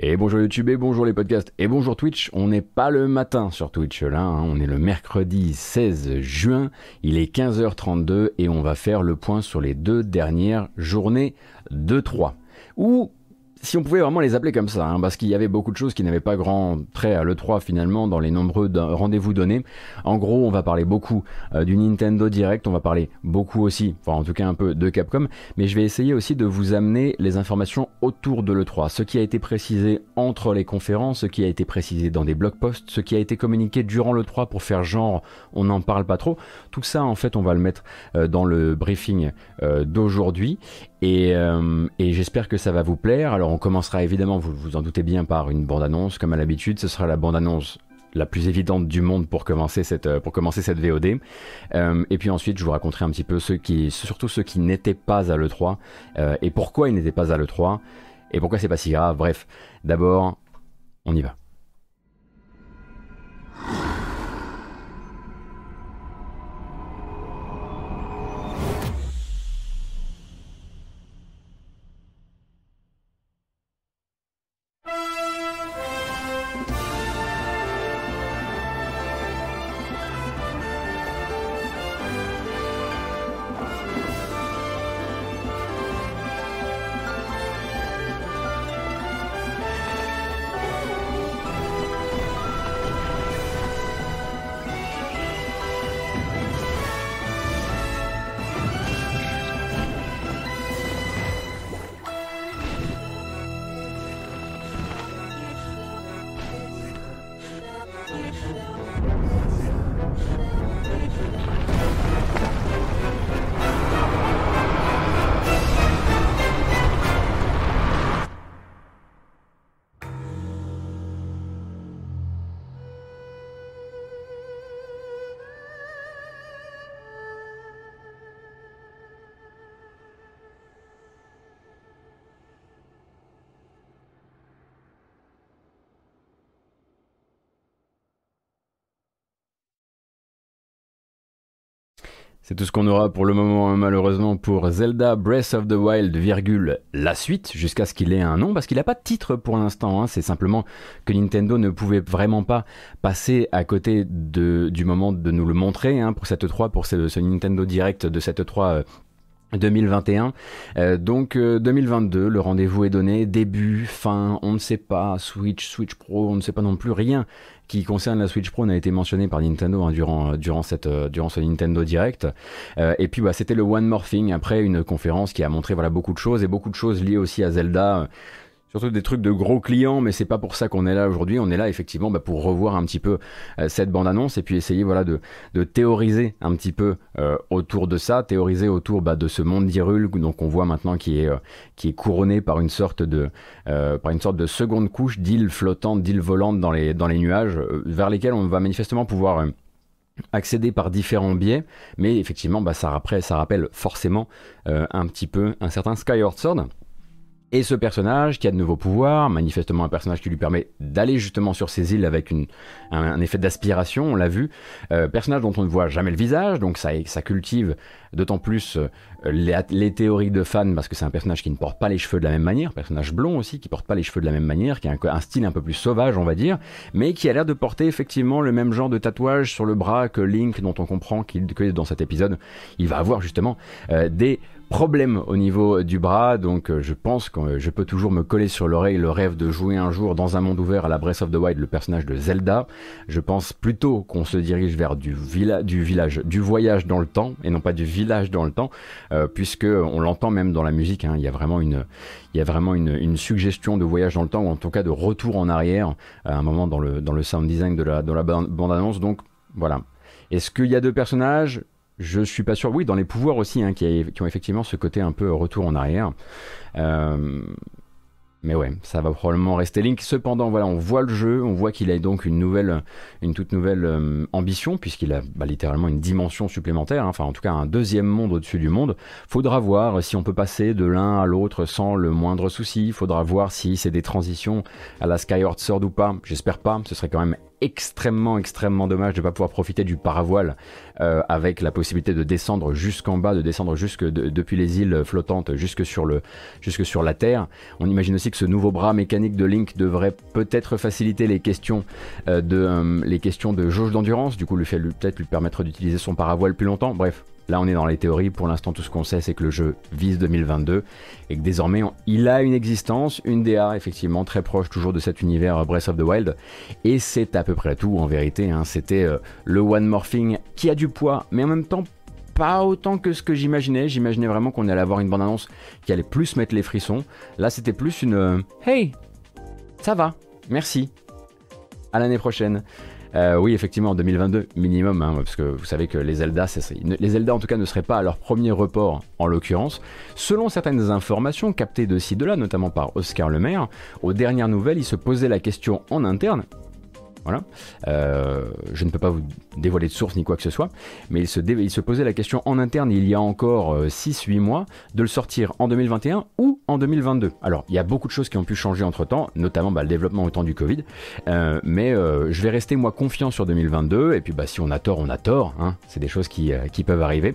Et bonjour YouTube et bonjour les podcasts et bonjour Twitch. On n'est pas le matin sur Twitch là, hein. on est le mercredi 16 juin, il est 15h32 et on va faire le point sur les deux dernières journées de 3. Ou si on pouvait vraiment les appeler comme ça, hein, parce qu'il y avait beaucoup de choses qui n'avaient pas grand trait à l'E3 finalement dans les nombreux rendez-vous donnés. En gros, on va parler beaucoup euh, du Nintendo Direct, on va parler beaucoup aussi, enfin en tout cas un peu de Capcom, mais je vais essayer aussi de vous amener les informations autour de l'E3, ce qui a été précisé entre les conférences, ce qui a été précisé dans des blog posts, ce qui a été communiqué durant l'E3 pour faire genre on n'en parle pas trop. Tout ça en fait on va le mettre euh, dans le briefing euh, d'aujourd'hui euh, et, j'espère que ça va vous plaire. Alors on commencera évidemment, vous vous en doutez bien, par une bande-annonce. Comme à l'habitude, ce sera la bande-annonce la plus évidente du monde pour commencer cette, euh, pour commencer cette VOD. Euh, et puis ensuite, je vous raconterai un petit peu ceux qui, surtout ceux qui n'étaient pas à l'E3 et pourquoi ils n'étaient pas à l'E3 et pourquoi c'est pas si grave. Bref, d'abord, on y va. C'est tout ce qu'on aura pour le moment, malheureusement, pour Zelda Breath of the Wild, virgule, la suite, jusqu'à ce qu'il ait un nom, parce qu'il n'a pas de titre pour l'instant. Hein. C'est simplement que Nintendo ne pouvait vraiment pas passer à côté de, du moment de nous le montrer hein, pour cette 3, pour ce, Nintendo Direct de cette 3 2021. Euh, donc 2022, euh, le rendez-vous est donné, début, fin, on ne sait pas, Switch, Switch Pro, on ne sait pas non plus rien qui concerne la Switch Pro n'a été mentionné par Nintendo hein, durant, durant, cette, euh, durant ce Nintendo Direct. et puis bah, c'était le One More Thing après une conférence qui a montré voilà, beaucoup de choses et beaucoup de choses liées aussi à Zelda surtout des trucs de gros clients, mais c'est pas pour ça qu'on est là aujourd'hui. On est là effectivement bah, pour revoir un petit peu euh, cette bande-annonce et puis essayer voilà de, théoriser un petit peu euh, autour de ça, théoriser autour bah, de ce monde d'Irul, donc on voit maintenant qui est euh, couronné par une sorte de seconde couche d'îles flottantes, d'îles volantes dans les nuages, vers lesquelles on va manifestement pouvoir accéder par différents biais, mais effectivement, bah, ça, ça rappelle forcément un petit peu un certain Skyward Sword. Et ce personnage qui a de nouveaux pouvoirs, manifestement un personnage qui lui permet d'aller justement sur ces îles avec une, un, effet d'aspiration, on l'a vu. Euh, personnage dont on ne voit jamais le visage, donc ça, ça cultive d'autant plus euh, les, théories de fans parce que c'est un personnage qui ne porte pas les cheveux de la même manière, personnage blond aussi qui porte pas les cheveux de la même manière, qui a un, style un peu plus sauvage on va dire, mais qui a l'air de porter effectivement le même genre de tatouage sur le bras que Link dont on comprend qu'il que dans cet épisode il va avoir justement euh, des problème au niveau du bras, donc euh, je pense que je peux toujours me coller sur l'oreille le rêve de jouer un jour dans un monde ouvert à la Breath of the Wild le personnage de Zelda. Je pense plutôt qu'on se dirige vers du, du village, du voyage dans le temps et non pas du village dans le temps, euh, puisque on l'entend même dans la musique. Hein, il y a vraiment une, suggestion de voyage dans le temps ou en tout cas de retour en arrière à un moment dans le sound design de la la bande annonce. Donc voilà. Est-ce qu'il y a deux personnages? Je suis pas sûr. Oui, dans les pouvoirs aussi, hein, qui, ont effectivement ce côté un peu retour en arrière. Euh, mais ouais, ça va probablement rester Link. Cependant, voilà, on voit le jeu, on voit qu'il a donc une nouvelle, une toute nouvelle euh, ambition, puisqu'il a bah, littéralement une dimension supplémentaire, hein. enfin en tout cas un deuxième monde au-dessus du monde. Faudra voir si on peut passer de l'un à l'autre sans le moindre souci. Faudra voir si c'est des transitions à la Skyward Sword ou pas. J'espère pas, ce serait quand même extrêmement, extrêmement dommage de ne pas pouvoir profiter du paravoile euh, avec la possibilité de descendre jusqu'en bas, de descendre jusque depuis les îles flottantes jusque sur, le, jusque sur la Terre. On imagine aussi que ce nouveau bras mécanique de Link devrait peut-être faciliter les questions, euh, de, euh, les questions de jauge d'endurance, du coup, lui peut-être lui permettre d'utiliser son paravoile plus longtemps. Bref, Là, on est dans les théories. Pour l'instant, tout ce qu'on sait, c'est que le jeu vise 2022 et que désormais, il a une existence, une DA effectivement très proche toujours de cet univers Breath of the Wild. Et c'est à peu près tout en vérité. Hein. C'était euh, le One Morphing qui a du poids, mais en même temps pas autant que ce que j'imaginais. J'imaginais vraiment qu'on allait avoir une bande-annonce qui allait plus mettre les frissons. Là, c'était plus une euh, Hey, ça va, merci. À l'année prochaine. Euh, oui, effectivement, en 2022 minimum, hein, parce que vous savez que les Zelda, les Zelda en tout cas ne seraient pas à leur premier report en l'occurrence. Selon certaines informations captées de ci de là, notamment par Oscar Lemaire, aux dernières nouvelles, il se posait la question en interne voilà. Euh, je ne peux pas vous dévoiler de source ni quoi que ce soit, mais il se, posait la question en interne il y a encore 6-8 euh, mois de le sortir en 2021 ou en 2022. Alors, il y a beaucoup de choses qui ont pu changer entre temps, notamment bah, le développement au temps du Covid, euh, mais je vais rester moi confiant sur 2022, et puis bah, si on a tort, on a tort, hein. c'est des choses qui, qui, peuvent arriver.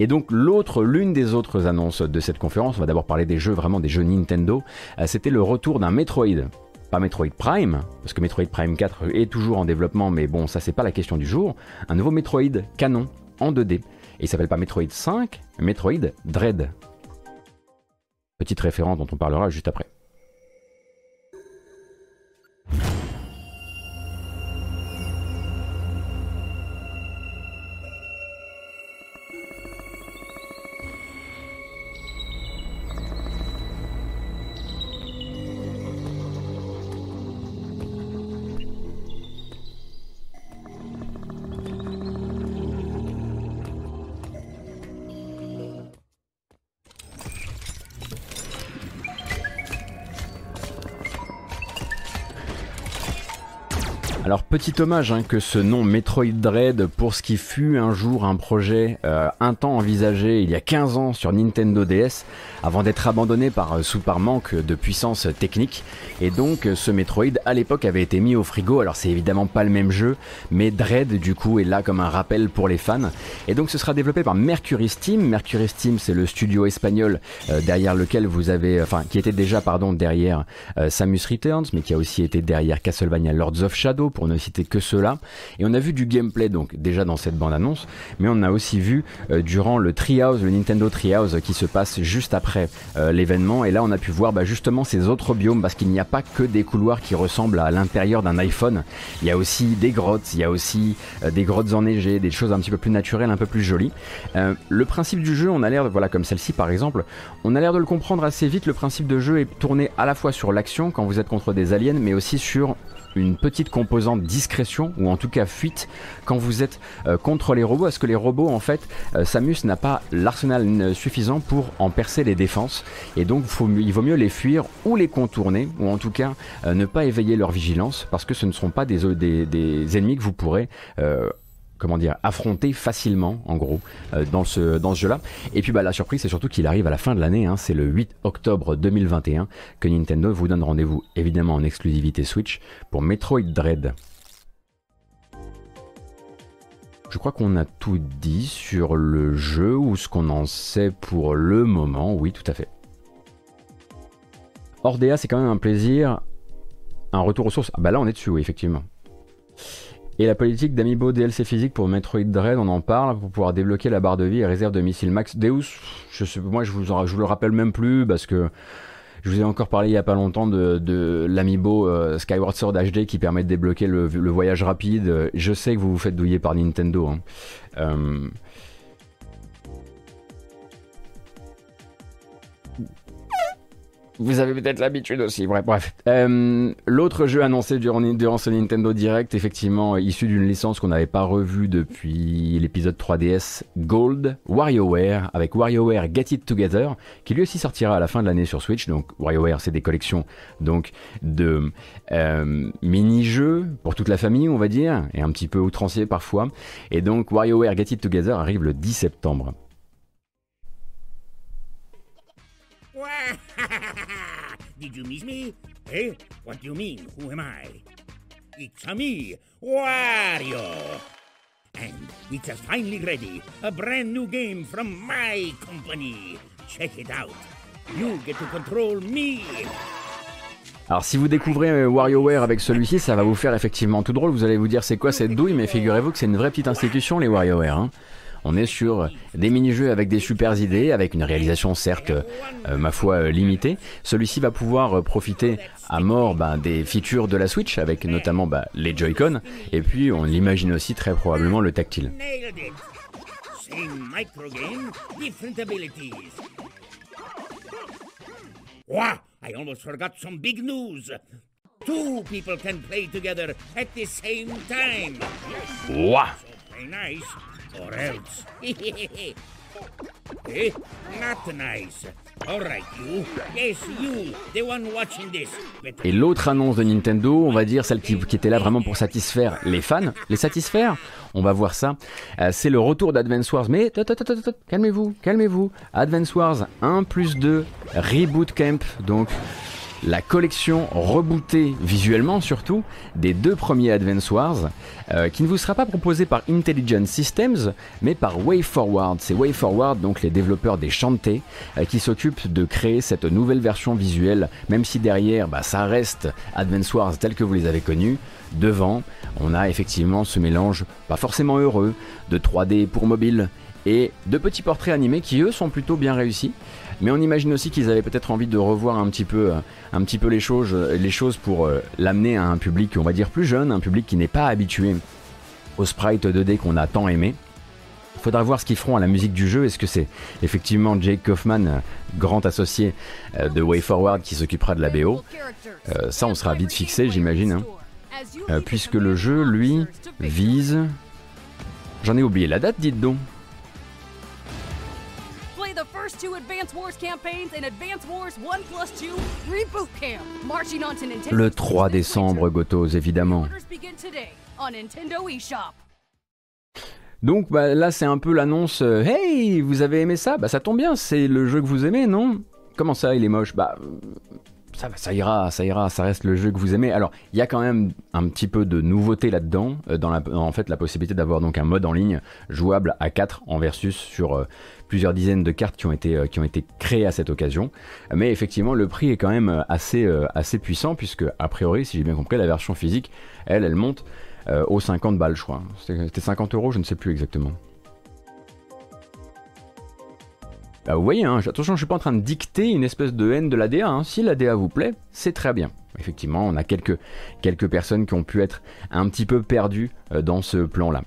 Et donc, l'autre, l'une des autres annonces de cette conférence, on va d'abord parler des jeux, vraiment des jeux Nintendo, c'était le retour d'un Metroid pas Metroid Prime, parce que Metroid Prime 4 est toujours en développement, mais bon, ça c'est pas la question du jour, un nouveau Metroid canon en 2D. Et il s'appelle pas Metroid 5, Metroid Dread. Petite référence dont on parlera juste après. Petit hommage hein, que ce nom Metroid Dread pour ce qui fut un jour un projet euh, un temps envisagé il y a 15 ans sur Nintendo DS avant d'être abandonné par, euh, sous par manque de puissance technique. Et donc euh, ce Metroid à l'époque avait été mis au frigo. Alors c'est évidemment pas le même jeu mais Dread du coup est là comme un rappel pour les fans. Et donc ce sera développé par Mercury Steam. Mercury Steam c'est le studio espagnol derrière lequel vous avez enfin qui était déjà pardon derrière Samus Returns mais qui a aussi été derrière Castlevania Lords of Shadow pour ne citer que cela. Et on a vu du gameplay donc déjà dans cette bande-annonce, mais on a aussi vu euh, durant le Treehouse, le Nintendo Treehouse qui se passe juste après euh, l'événement. Et là, on a pu voir bah, justement ces autres biomes parce qu'il n'y a pas que des couloirs qui ressemblent à l'intérieur d'un iPhone. Il y a aussi des grottes, il y a aussi euh, des grottes enneigées, des choses un petit peu plus naturelles, un peu plus jolies. le principe du jeu, on a l'air, voilà comme celle-ci par exemple, on a l'air de le comprendre assez vite. Le principe de jeu est tourné à la fois sur l'action quand vous êtes contre des aliens, mais aussi sur une petite composante discrétion ou en tout cas fuite quand vous êtes euh, contre les robots. Est-ce que les robots en fait euh, Samus n'a pas l'arsenal suffisant pour en percer les défenses? Et donc il vaut mieux les fuir ou les contourner ou en tout cas euh, ne pas éveiller leur vigilance parce que ce ne seront pas des ennemis que vous pourrez comment dire, affronter facilement, en gros, euh, dans ce, jeu-là. Et puis bah, la surprise, c'est surtout qu'il arrive à la fin de l'année, hein, c'est le 8 octobre 2021, que Nintendo vous donne rendez-vous, évidemment en exclusivité Switch, pour Metroid Dread. Je crois qu'on a tout dit sur le jeu ou ce qu'on en sait pour le moment, oui, tout à fait. Ordea, c'est quand même un plaisir. Un retour aux sources. Ah bah là, on est dessus, oui, effectivement. Et la politique d'Amiibo DLC physique pour Metroid Dread, on en parle pour pouvoir débloquer la barre de vie et réserve de missiles max. Deus, je sais, moi je vous, je vous le rappelle même plus parce que je vous ai encore parlé il y a pas longtemps de, de l'Amiibo euh, Skyward Sword HD qui permet de débloquer le, voyage rapide. Je sais que vous vous faites douiller par Nintendo. Hein. Euh, Vous avez peut-être l'habitude aussi. Bref, bref. Euh, l'autre jeu annoncé durant, ce Nintendo Direct, effectivement, issu d'une licence qu'on n'avait pas revue depuis l'épisode 3DS Gold, WarioWare, avec WarioWare Get It Together, qui lui aussi sortira à la fin de l'année sur Switch. Donc, WarioWare, c'est des collections donc de euh, mini-jeux pour toute la famille, on va dire, et un petit peu outrancier parfois. Et donc, WarioWare Get It Together arrive le 10 septembre. Did you miss me? Eh? What do you mean? Who am I? it's a me, Wario. And it's finally ready. A brand new game from my company. Check it out. You get to control me. Alors si vous découvrez euh, WarioWare avec celui-ci, ça va vous faire effectivement tout drôle. Vous allez vous dire c'est quoi cette douille, mais figurez-vous que c'est une vraie petite institution les WarioWare. Hein. On est sur des mini-jeux avec des super idées, avec une réalisation certes, euh, ma foi, euh, limitée. Celui-ci va pouvoir profiter à mort bah, des features de la Switch, avec notamment bah, les Joy-Con, et puis on l'imagine aussi très probablement le tactile. I almost forgot some big news. Two people can play together at the same time. Wow. So nice, Et l'autre annonce de Nintendo, on va dire celle qui, qui, était là vraiment pour satisfaire les fans, les satisfaire, on va voir ça. Euh, c'est le retour d'Advance Wars, mais calmez-vous, calmez-vous. Advance Wars 1 plus 2, Reboot Camp, donc la collection rebootée visuellement surtout des deux premiers Advance Wars, euh, qui ne vous sera pas proposée par Intelligent Systems, mais par WayForward. C'est WayForward, donc les développeurs des Shantae, euh, qui s'occupent de créer cette nouvelle version visuelle, même si derrière, bah, ça reste Advance Wars tel que vous les avez connus. Devant, on a effectivement ce mélange pas forcément heureux de 3D pour mobile et de petits portraits animés qui eux sont plutôt bien réussis. Mais on imagine aussi qu'ils avaient peut-être envie de revoir un petit peu, euh, les, choses, les choses pour euh, l'amener à un public, on va dire, plus jeune, un public qui n'est pas habitué au sprite 2D qu'on a tant aimé. Faudra voir ce qu'ils feront à la musique du jeu. Est-ce que c'est effectivement Jake Kaufman, euh, grand associé de WayForward, qui s'occupera de la BO Ça, on sera vite fixé, j'imagine. Hein. puisque le jeu, lui, vise... J'en ai oublié la date, dites donc. Le 3 décembre, Gotos, évidemment. Donc bah, là, c'est un peu l'annonce euh, Hey, vous avez aimé ça? Bah ça tombe bien, c'est le jeu que vous aimez, non? Comment ça, il est moche? Bah ça, ça, ira, ça ira, ça reste le jeu que vous aimez. Alors, il y a quand même un petit peu de nouveauté là-dedans, euh, dans, la, en fait la possibilité d'avoir donc un mode en ligne jouable à 4 en versus sur euh, plusieurs dizaines de cartes qui ont été, euh, qui ont été créées à cette occasion. Mais effectivement, le prix est quand même assez, assez puissant, puisque a priori, si j'ai bien compris, la version physique, elle, elle monte aux 50 balles, je crois. C'était 50 euros, je ne sais plus exactement. Bah, vous voyez, hein, attention, je suis pas en train de dicter une espèce de haine de l'ADA. Hein. Si l'ADA vous plaît, c'est très bien. Effectivement, on a quelques, quelques personnes qui ont pu être un petit peu perdues euh, dans ce plan-là.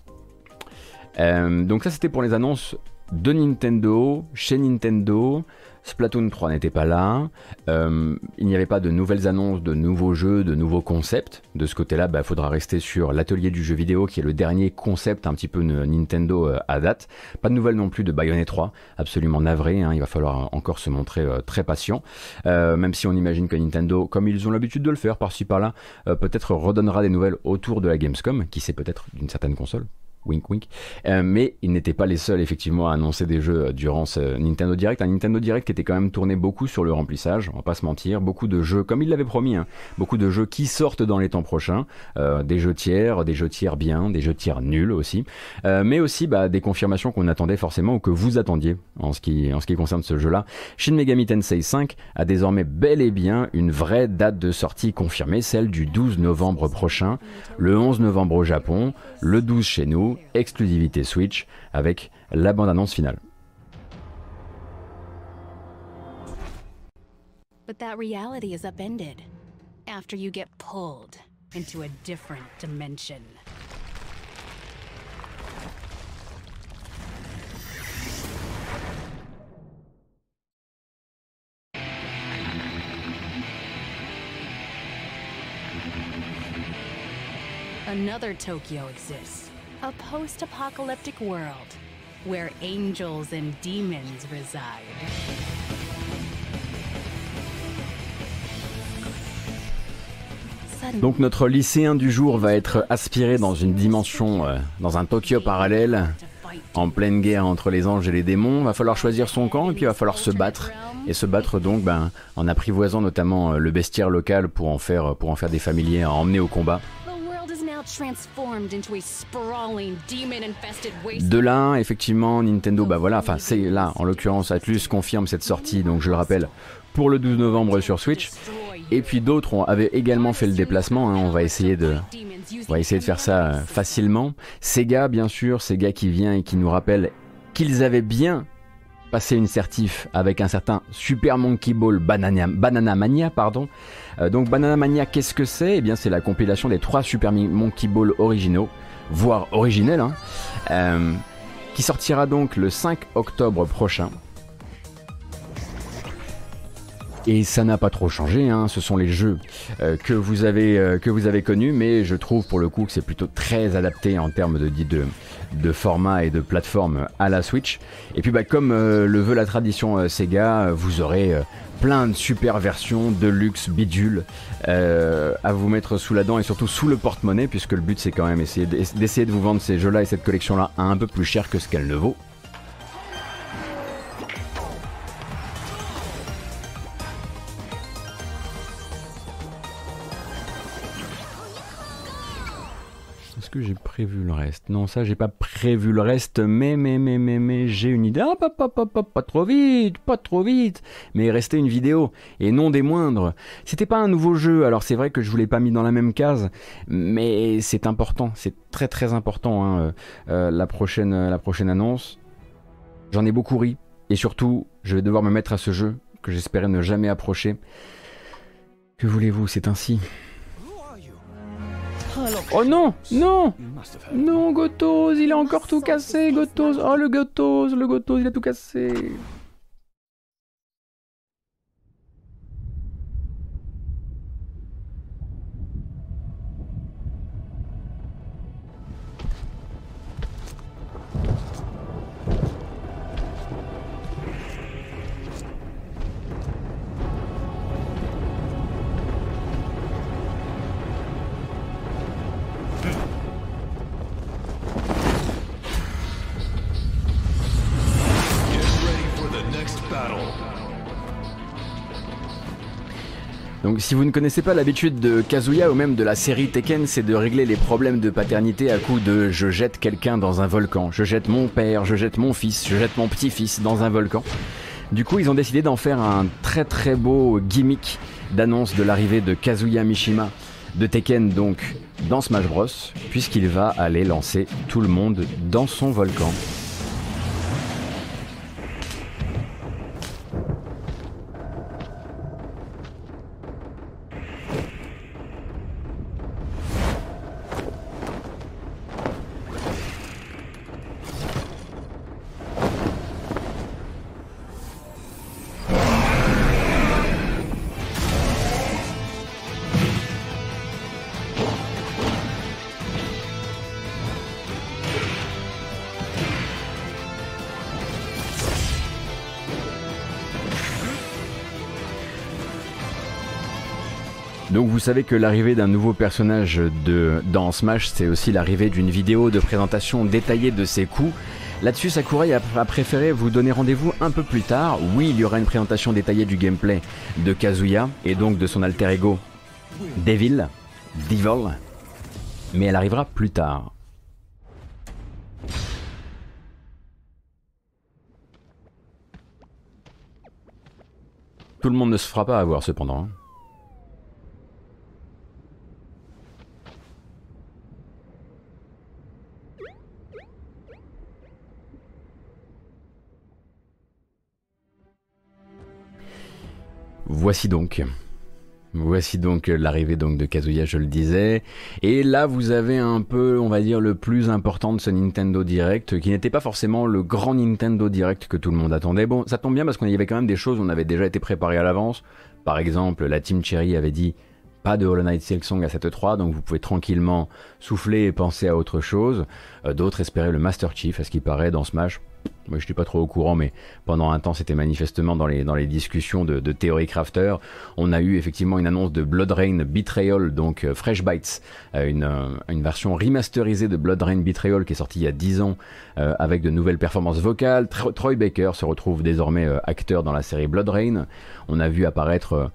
Euh, donc ça, c'était pour les annonces de Nintendo, chez Nintendo. Splatoon 3 n'était pas là. Euh, il n'y avait pas de nouvelles annonces, de nouveaux jeux, de nouveaux concepts. De ce côté-là, il bah, faudra rester sur l'atelier du jeu vidéo, qui est le dernier concept un petit peu Nintendo euh, à date. Pas de nouvelles non plus de Bayonetta 3, absolument navré. Hein. il va falloir encore se montrer euh, très patient. même si on imagine que Nintendo, comme ils ont l'habitude de le faire par-ci par-là, peut-être redonnera des nouvelles autour de la Gamescom, qui sait peut-être d'une certaine console wink wink. Euh, mais ils n'étaient pas les seuls effectivement à annoncer des jeux euh, durant ce Nintendo Direct. Un Nintendo Direct qui était quand même tourné beaucoup sur le remplissage, on va pas se mentir. Beaucoup de jeux, comme il l'avait promis, hein, beaucoup de jeux qui sortent dans les temps prochains. Euh, des jeux tiers, des jeux tiers bien, des jeux tiers nuls aussi. mais aussi bah, des confirmations qu'on attendait forcément ou que vous attendiez en ce qui, en ce qui concerne ce jeu-là. Shin Megami Tensei 5 a désormais bel et bien une vraie date de sortie confirmée, celle du 12 novembre prochain, le 11 novembre au Japon, le 12 chez nous exclusivité Switch, avec la bande-annonce finale. But that reality is upended after you get pulled into a different dimension. Another Tokyo exists. A post-apocalyptic world where angels and demons reside. Donc notre lycéen du jour va être aspiré dans une dimension, euh, dans un Tokyo parallèle, en pleine guerre entre les anges et les démons. Va falloir choisir son camp et puis va falloir se battre. Et se battre donc ben, en apprivoisant notamment euh, le bestiaire local pour en faire, pour en faire des familiers à emmener au combat. De là, effectivement, Nintendo, bah voilà, enfin c'est là, en l'occurrence, Atlus confirme cette sortie, donc je le rappelle, pour le 12 novembre sur Switch. Et puis d'autres avaient également fait le déplacement. Hein. On va essayer de, on va essayer de faire ça euh, facilement. Sega, bien sûr, Sega qui vient et qui nous rappelle qu'ils avaient bien passé une certif avec un certain Super Monkey Ball Banana, Mania, pardon. Euh, donc Banana Mania, qu'est-ce que c'est? Eh bien, c'est la compilation des trois Super Monkey Ball originaux, voire originels, hein, euh, qui sortira donc le 5 octobre prochain. Et ça n'a pas trop changé, hein. ce sont les jeux que, vous avez, euh, que vous avez connus, mais je trouve pour le coup que c'est plutôt très adapté en termes de, de, de, format et de plateforme à la Switch. Et puis bah, comme euh, le veut la tradition Sega, vous aurez plein de super versions de luxe bidule à vous mettre sous la dent et surtout sous le porte-monnaie, puisque le but c'est quand même d'essayer de vous vendre ces jeux-là et cette collection-là un peu plus cher que ce qu'elle ne vaut. Que j'ai prévu le reste? Non, ça, j'ai pas prévu le reste, mais, mais, mais, mais, mais, j'ai une idée. Ah, pas, pas, pas, pas, trop vite, pas trop vite. Mais il restait une vidéo, et non des moindres. C'était pas un nouveau jeu, alors c'est vrai que je vous l'ai pas mis dans la même case, mais c'est important, c'est très très important, hein, euh, euh, la, prochaine, la prochaine annonce. J'en ai beaucoup ri, et surtout, je vais devoir me mettre à ce jeu que j'espérais ne jamais approcher. Que voulez-vous, c'est ainsi. Oh non Non Non, Gotos, il a encore tout cassé, Gotos. Oh, le Gotos, le Gotos, il a tout cassé Donc si vous ne connaissez pas l'habitude de Kazuya ou même de la série Tekken, c'est de régler les problèmes de paternité à coup de je jette quelqu'un dans un volcan, je jette mon père, je jette mon fils, je jette mon petit-fils dans un volcan. Du coup, ils ont décidé d'en faire un très très beau gimmick d'annonce de l'arrivée de Kazuya Mishima de Tekken donc dans Smash Bros puisqu'il va aller lancer tout le monde dans son volcan. Vous savez que l'arrivée d'un nouveau personnage de, dans Smash, c'est aussi l'arrivée d'une vidéo de présentation détaillée de ses coups. Là-dessus, Sakurai a, préféré vous donner rendez-vous un peu plus tard. Oui, il y aura une présentation détaillée du gameplay de Kazuya et donc de son alter ego Devil, Devil, mais elle arrivera plus tard. Tout le monde ne se fera pas avoir cependant. Voici donc. Voici donc l'arrivée donc de Kazuya, je le disais. Et là, vous avez un peu, on va dire, le plus important de ce Nintendo Direct, qui n'était pas forcément le grand Nintendo Direct que tout le monde attendait. Bon, ça tombe bien parce qu'on y avait quand même des choses, on avait déjà été préparé à l'avance. Par exemple, la Team Cherry avait dit pas de Hollow Knight Silksong à cette 3, donc vous pouvez tranquillement souffler et penser à autre chose. Euh, d'autres espéraient le Master Chief, à ce qui paraît, dans Smash. Moi, je suis pas trop au courant, mais pendant un temps, c'était manifestement dans les, dans les discussions de, Theory Crafter. On a eu effectivement une annonce de Blood Rain Betrayal, donc euh, Fresh Bites, euh, une, euh, une, version remasterisée de Blood Rain Betrayal qui est sortie il y a 10 ans avec de nouvelles performances vocales. Troy Baker se retrouve désormais acteur dans la série Blood Rain. On a vu apparaître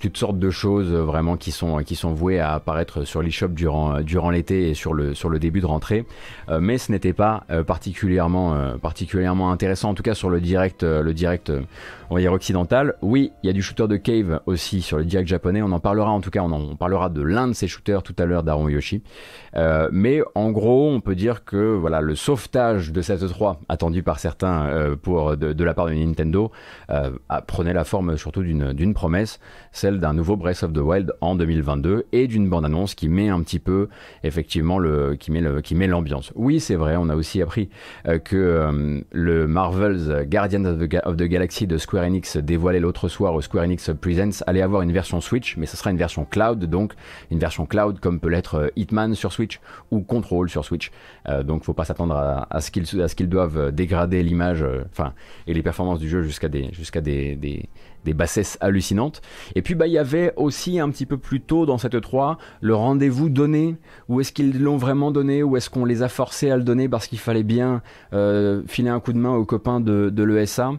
toutes sortes de choses euh, vraiment qui sont, qui sont vouées à apparaître sur l'eShop durant, durant l'été et sur le, sur le début de rentrée. mais ce n'était pas particulièrement, particulièrement intéressant, en tout cas sur le direct, le direct on va dire occidental. Oui, il y a du shooter de Cave aussi sur le direct japonais. On en parlera en tout cas, on, en, parlera de l'un de ces shooters tout à l'heure d'Aaron Yoshi. Euh, mais en gros, on peut dire que voilà, le sauvetage de cette 3 attendu par certains euh, pour de, la part de Nintendo euh, prenait la forme surtout d'une promesse, celle d'un nouveau Breath of the Wild en 2022 et d'une bande-annonce qui met un petit peu effectivement le qui met le qui met l'ambiance. Oui, c'est vrai, on a aussi appris que le Marvel's Guardians of the, of the Galaxy de Square Square Enix dévoilé l'autre soir au Square Enix Presents allait avoir une version Switch, mais ce sera une version cloud, donc une version cloud comme peut l'être euh, Hitman sur Switch ou Control sur Switch. Euh, donc faut pas s'attendre à, ce qu'ils doivent dégrader l'image, euh, et les performances du jeu jusqu'à des jusqu'à des, des bassesses hallucinantes. Et puis bah il y avait aussi un petit peu plus tôt dans cette 3 le rendez-vous donné. Où est-ce qu'ils l'ont vraiment donné? Ou est-ce qu'on les a forcés à le donner? Parce qu'il fallait bien euh, filer un coup de main aux copains de, l'ESA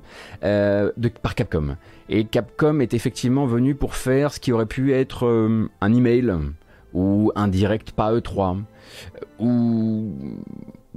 euh, par Capcom. Et Capcom est effectivement venu pour faire ce qui aurait pu être euh, un email ou un direct pas E3 ou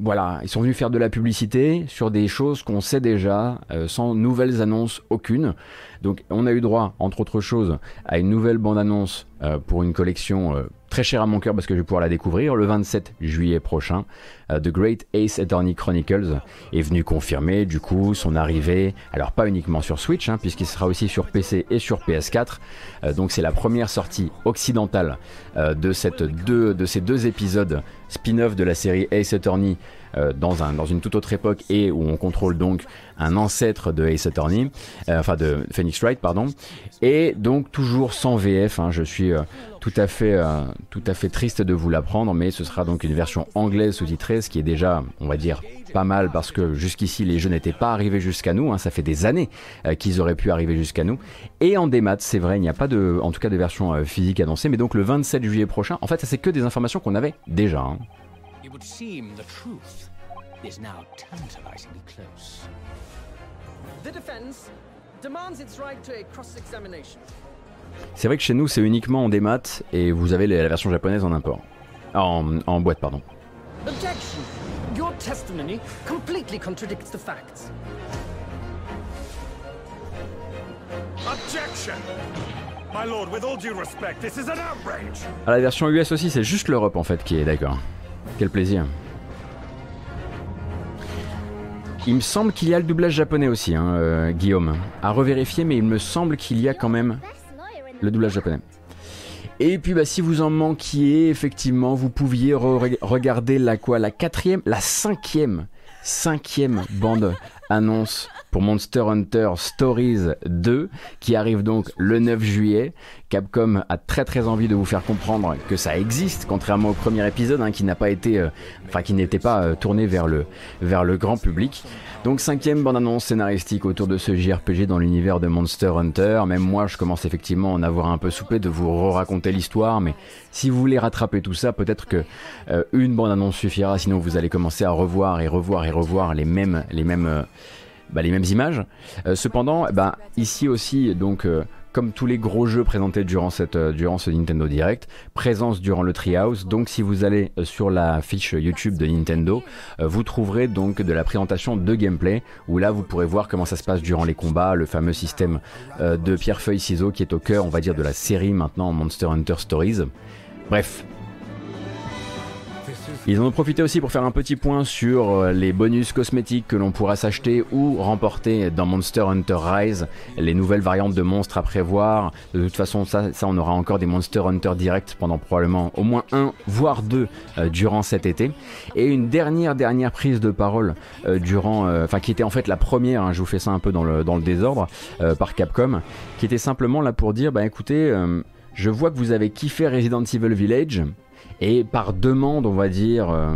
voilà, ils sont venus faire de la publicité sur des choses qu'on sait déjà, euh, sans nouvelles annonces aucune. Donc on a eu droit, entre autres choses, à une nouvelle bande-annonce euh, pour une collection euh, très chère à mon cœur parce que je vais pouvoir la découvrir le 27 juillet prochain. The Great Ace Attorney Chronicles est venu confirmer du coup son arrivée, alors pas uniquement sur Switch, hein, puisqu'il sera aussi sur PC et sur PS4. donc c'est la première sortie occidentale de, cette deux, de ces deux épisodes spin-off de la série Ace Attorney euh, dans, un, dans une toute autre époque et où on contrôle donc un ancêtre de Ace Attorney, euh, enfin de Phoenix Wright, pardon, et donc toujours sans VF. Hein, je suis euh, tout à fait, tout à fait triste de vous l'apprendre, mais ce sera donc une version anglaise sous-titrée, ce qui est déjà, on va dire, pas mal parce que jusqu'ici les jeux n'étaient pas arrivés jusqu'à nous. Hein, ça fait des années qu'ils auraient pu arriver jusqu'à nous. Et en démat, c'est vrai, il n'y a pas de, en tout cas de version physique annoncée, mais donc le 27 juillet prochain. En fait, ça c'est que des informations qu'on avait déjà. Hein. C'est vrai que chez nous, c'est uniquement en démat et vous avez la version japonaise en import. En, en boîte, pardon. Objection. Your testimony completely contradicts the facts. Objection. My lord, with all due respect, this is an outrage. À la version US aussi, c'est juste l'Europe en fait qui est d'accord. Quel plaisir. Il me semble qu'il y a le doublage japonais aussi, hein, euh, Guillaume. À revérifier, mais il me semble qu'il y a quand même le doublage japonais. Et puis bah, si vous en manquiez, effectivement, vous pouviez regarder la quoi, la quatrième, la cinquième, cinquième bande annonce pour Monster Hunter Stories 2 qui arrive donc le 9 juillet. Capcom a très très envie de vous faire comprendre que ça existe, contrairement au premier épisode hein, qui n'a pas été, euh, enfin qui n'était pas euh, tourné vers le vers le grand public. Donc cinquième bande-annonce scénaristique autour de ce JRPG dans l'univers de Monster Hunter. Même moi, je commence effectivement à en avoir un peu soupé de vous raconter l'histoire, mais si vous voulez rattraper tout ça, peut-être que euh, une bande-annonce suffira. Sinon, vous allez commencer à revoir et revoir et revoir les mêmes les mêmes bah, les mêmes images. Euh, cependant, bah, ici aussi, donc euh, comme tous les gros jeux présentés durant, cette, euh, durant ce Nintendo Direct, présence durant le Treehouse. Donc si vous allez sur la fiche YouTube de Nintendo, vous trouverez donc de la présentation de gameplay, où là vous pourrez voir comment ça se passe durant les combats, le fameux système de pierre-feuille-ciseaux qui est au cœur, on va dire, de la série maintenant Monster Hunter Stories. Bref, ils en ont profité aussi pour faire un petit point sur euh, les bonus cosmétiques que l'on pourra s'acheter ou remporter dans Monster Hunter Rise, les nouvelles variantes de monstres à prévoir. De toute façon, ça, ça on aura encore des Monster Hunter Direct pendant probablement au moins un, voire deux euh, durant cet été. Et une dernière, dernière prise de parole euh, durant, enfin qui était en fait la première, hein, je vous fais ça un peu dans le, dans le désordre, par Capcom, qui était simplement là pour dire, bah écoutez, je vois que vous avez kiffé Resident Evil Village. Et par demande, on va dire, euh,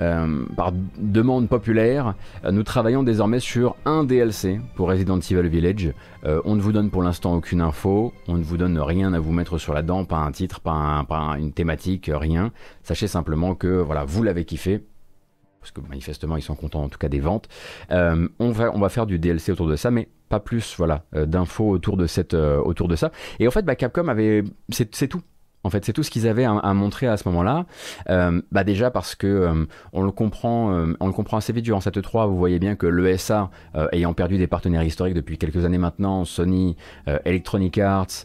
euh, par demande populaire, euh, nous travaillons désormais sur un DLC pour Resident Evil Village. on ne vous donne pour l'instant aucune info, on ne vous donne rien à vous mettre sur la dent, pas un titre, pas, une thématique, rien. Sachez simplement que voilà, vous l'avez kiffé, parce que manifestement ils sont contents en tout cas des ventes. on, va, on va faire du DLC autour de ça, mais pas plus voilà d'infos autour de autour de ça. Et en fait, bah, Capcom avait, c'est tout. En fait, c'est tout ce qu'ils avaient à, montrer à ce moment-là. Euh, bah déjà parce que euh, on le comprend, euh, on le comprend assez vite durant cette 3. Vous voyez bien que l'ESA, ayant perdu des partenaires historiques depuis quelques années maintenant, Sony, Electronic Arts,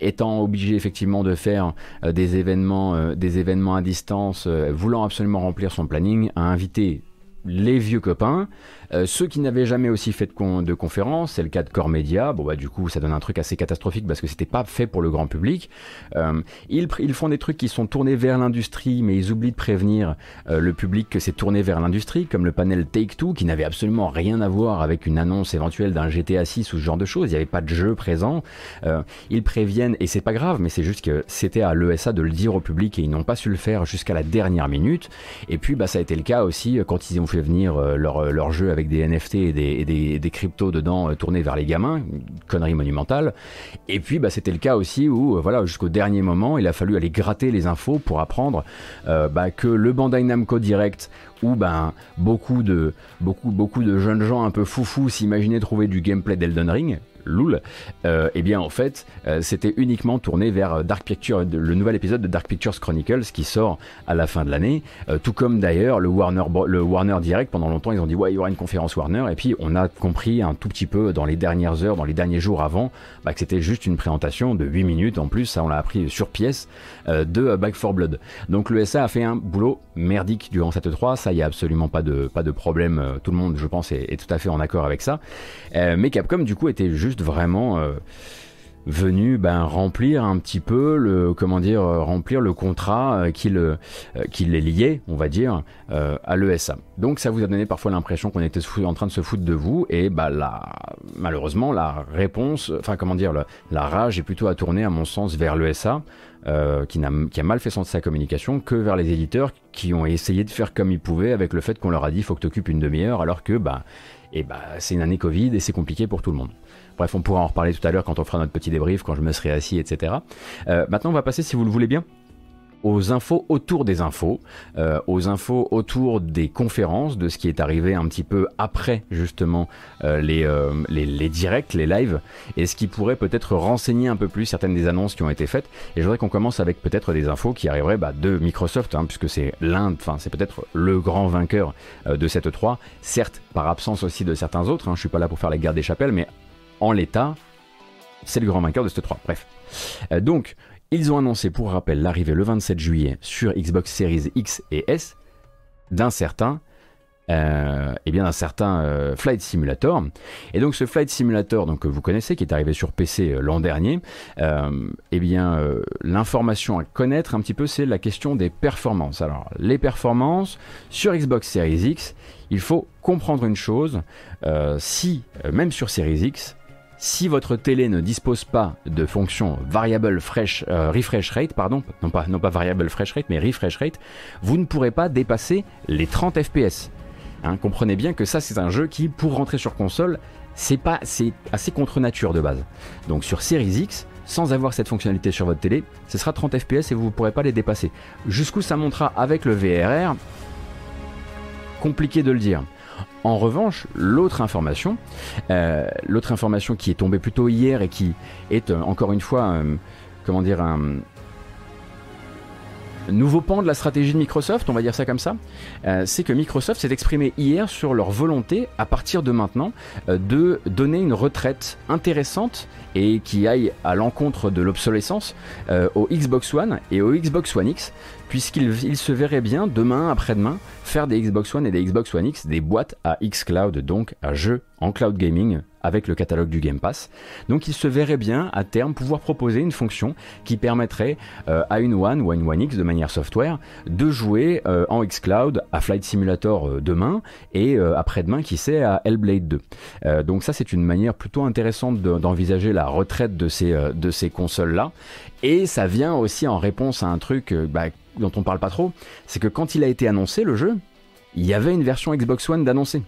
étant obligé effectivement de faire des événements, des événements à distance, voulant absolument remplir son planning, a invité les vieux copains euh, ceux qui n'avaient jamais aussi fait de, de conférence, c'est le cas de Core Media. Bon, bah, du coup, ça donne un truc assez catastrophique parce que c'était pas fait pour le grand public. Euh, ils, ils, font des trucs qui sont tournés vers l'industrie, mais ils oublient de prévenir euh, le public que c'est tourné vers l'industrie, comme le panel Take Two, qui n'avait absolument rien à voir avec une annonce éventuelle d'un GTA 6 ou ce genre de choses. Il n'y avait pas de jeu présent. ils préviennent, et c'est pas grave, mais c'est juste que c'était à l'ESA de le dire au public et ils n'ont pas su le faire jusqu'à la dernière minute. Et puis, bah, ça a été le cas aussi quand ils ont fait venir leur, leur jeu avec des NFT et des, cryptos dedans euh, tournés vers les gamins, connerie monumentale. Et puis bah, c'était le cas aussi où euh, voilà jusqu'au dernier moment il a fallu aller gratter les infos pour apprendre euh, bah, que le Bandai Namco Direct où ben beaucoup de beaucoup beaucoup de jeunes gens un peu foufous s'imaginaient trouver du gameplay d'Elden Ring Loul, euh, eh bien en fait, euh, c'était uniquement tourné vers euh, Dark Pictures, le nouvel épisode de Dark Pictures Chronicles qui sort à la fin de l'année. tout comme d'ailleurs le Warner, le Warner Direct, pendant longtemps ils ont dit ouais il y aura une conférence Warner, et puis on a compris un tout petit peu dans les dernières heures, dans les derniers jours avant, bah, que c'était juste une présentation de 8 minutes en plus, ça on l'a appris sur pièce, de Back 4 Blood. Donc le SA a fait un boulot merdique durant cette 3, ça il y a absolument pas de, pas de problème, tout le monde je pense est, est tout à fait en accord avec ça. mais Capcom du coup était juste vraiment euh, venu ben, remplir un petit peu le comment dire euh, remplir le contrat euh, qui, le, qui les liait on va dire à l'ESA donc ça vous a donné parfois l'impression qu'on était en train de se foutre de vous et bah là malheureusement la réponse enfin comment dire la, rage est plutôt à tourner à mon sens vers l'ESA qui, a, qui a mal fait sens de sa communication que vers les éditeurs qui ont essayé de faire comme ils pouvaient avec le fait qu'on leur a dit faut que tu occupes une demi-heure alors que bah c'est une année Covid et c'est compliqué pour tout le monde. Bref, on pourra en reparler tout à l'heure quand on fera notre petit débrief, quand je me serai assis, etc. Euh, maintenant, on va passer, si vous le voulez bien, aux infos autour des infos, euh, aux infos autour des conférences, de ce qui est arrivé un petit peu après justement euh, les, les, directs, les lives, et ce qui pourrait peut-être renseigner un peu plus certaines des annonces qui ont été faites. Et je voudrais qu'on commence avec peut-être des infos qui arriveraient bah, de Microsoft, hein, puisque c'est l'un, enfin c'est peut-être le grand vainqueur de cette 3, certes par absence aussi de certains autres. Hein, je suis pas là pour faire la guerre des chapelles, mais en l'état, c'est le grand vainqueur de ce 3. Bref. Euh, donc, ils ont annoncé, pour rappel, l'arrivée le 27 juillet sur Xbox Series X et S d'un certain euh, eh bien certain euh, Flight Simulator. Et donc ce Flight Simulator donc, que vous connaissez, qui est arrivé sur PC l'an dernier, eh bien l'information à connaître un petit peu, c'est la question des performances. Alors les performances sur Xbox Series X, il faut comprendre une chose, si même sur Series X, si votre télé ne dispose pas de fonction variable fresh, refresh rate, pardon, non pas, variable fresh rate, mais refresh rate, vous ne pourrez pas dépasser les 30 fps. Hein, comprenez bien que ça, c'est un jeu qui, pour rentrer sur console, c'est pas, assez contre nature de base. Donc sur Series X, sans avoir cette fonctionnalité sur votre télé, ce sera 30 fps et vous ne pourrez pas les dépasser. Jusqu'où ça montera avec le VRR Compliqué de le dire. En revanche, l'autre information, euh, l'autre information qui est tombée plutôt hier et qui est euh, encore une fois, euh, comment dire, un, nouveau pan de la stratégie de Microsoft, on va dire ça comme ça, c'est que Microsoft s'est exprimé hier sur leur volonté, à partir de maintenant, de donner une retraite intéressante et qui aille à l'encontre de l'obsolescence au Xbox One et au Xbox One X, puisqu'il se verrait bien demain, après-demain, faire des Xbox One et des Xbox One X des boîtes à xCloud, donc à jeux en cloud gaming avec le catalogue du Game Pass. Donc il se verrait bien à terme pouvoir proposer une fonction qui permettrait euh, à une One ou une One X de manière software de jouer euh, en xCloud à Flight Simulator euh, demain et après-demain qui sait à Hellblade 2. donc ça c'est une manière plutôt intéressante d'envisager la retraite de ces, de ces consoles-là. Et ça vient aussi en réponse à un truc bah, dont on parle pas trop, c'est que quand il a été annoncé le jeu, il y avait une version Xbox One d'annoncer.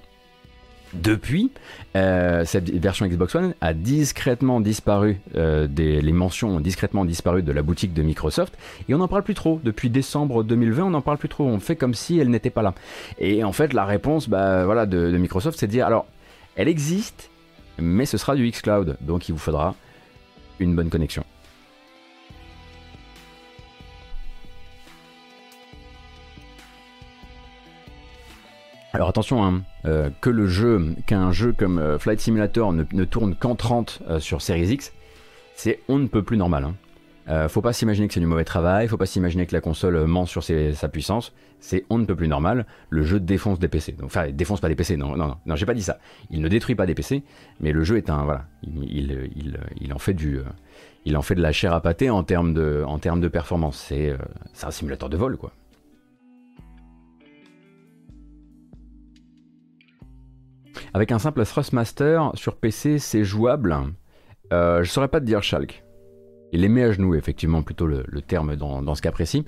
Depuis, euh, cette version Xbox One a discrètement disparu, euh, les mentions ont discrètement disparu de la boutique de Microsoft et on n'en parle plus trop. Depuis décembre 2020, on n'en parle plus trop. On fait comme si elle n'était pas là. Et en fait, la réponse bah, de Microsoft, c'est de dire alors, elle existe, mais ce sera du xCloud, donc il vous faudra une bonne connexion. Alors attention, hein, euh, que le jeu, qu'un jeu comme euh, Flight Simulator ne, tourne qu'en 30 euh, sur Series X, c'est on ne peut plus normal. Hein. faut pas s'imaginer que c'est du mauvais travail, faut pas s'imaginer que la console ment sur sa puissance, c'est on ne peut plus normal. Le jeu défonce des PC. Enfin, défonce pas des PC, non, non, non, j'ai pas dit ça. Il ne détruit pas des PC, mais le jeu est un, voilà, il, en fait du, il en fait de la chair à pâté en termes de, en termes de performance. C'est un simulateur de vol, quoi. Avec un simple Thrustmaster sur PC, c'est jouable. Euh, je saurais pas te dire Shulk. Il les met à genoux, effectivement, plutôt le, terme dans, dans, ce cas précis.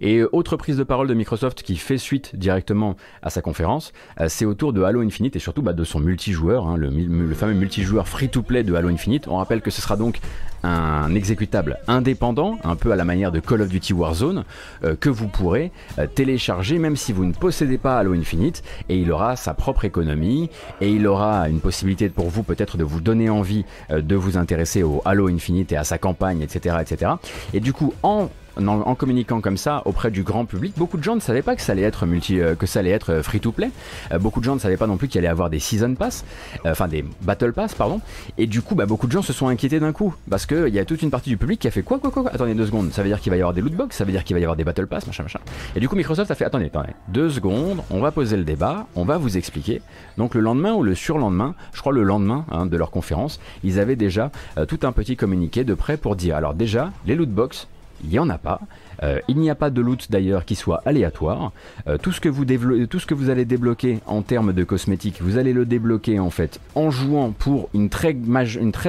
Et autre prise de parole de Microsoft qui fait suite directement à sa conférence, euh, c'est autour de Halo Infinite et surtout bah, de son multijoueur, hein, le, le, fameux multijoueur free-to-play de Halo Infinite. On rappelle que ce sera donc un exécutable indépendant, un peu à la manière de Call of Duty Warzone, euh, que vous pourrez euh, télécharger même si vous ne possédez pas Halo Infinite, et il aura sa propre économie, et il aura une possibilité pour vous peut-être de vous donner envie de vous intéresser au Halo Infinite et à sa campagne, etc. etc. Et du coup, en en, communiquant comme ça auprès du grand public, beaucoup de gens ne savaient pas que ça allait être multi, euh, que ça allait être euh, free to play. Euh, beaucoup de gens ne savaient pas non plus qu'il allait avoir des season pass, enfin des battle pass, pardon. Et du coup, bah, beaucoup de gens se sont inquiétés d'un coup parce qu'il y a toute une partie du public qui a fait quoi, quoi, quoi, Attendez deux secondes, ça veut dire qu'il va y avoir des loot box, ça veut dire qu'il va y avoir des battle pass, machin, machin. Et du coup, Microsoft a fait attendez, attendez, deux secondes, on va poser le débat, on va vous expliquer. Donc le lendemain ou le surlendemain, je crois le lendemain hein, de leur conférence, ils avaient déjà tout un petit communiqué de près pour dire alors déjà les loot box il n'y en a pas. Euh, il n'y a pas de loot d'ailleurs qui soit aléatoire. Euh, tout, ce que vous allez débloquer en termes de cosmétiques, vous allez le débloquer en fait en jouant pour une très,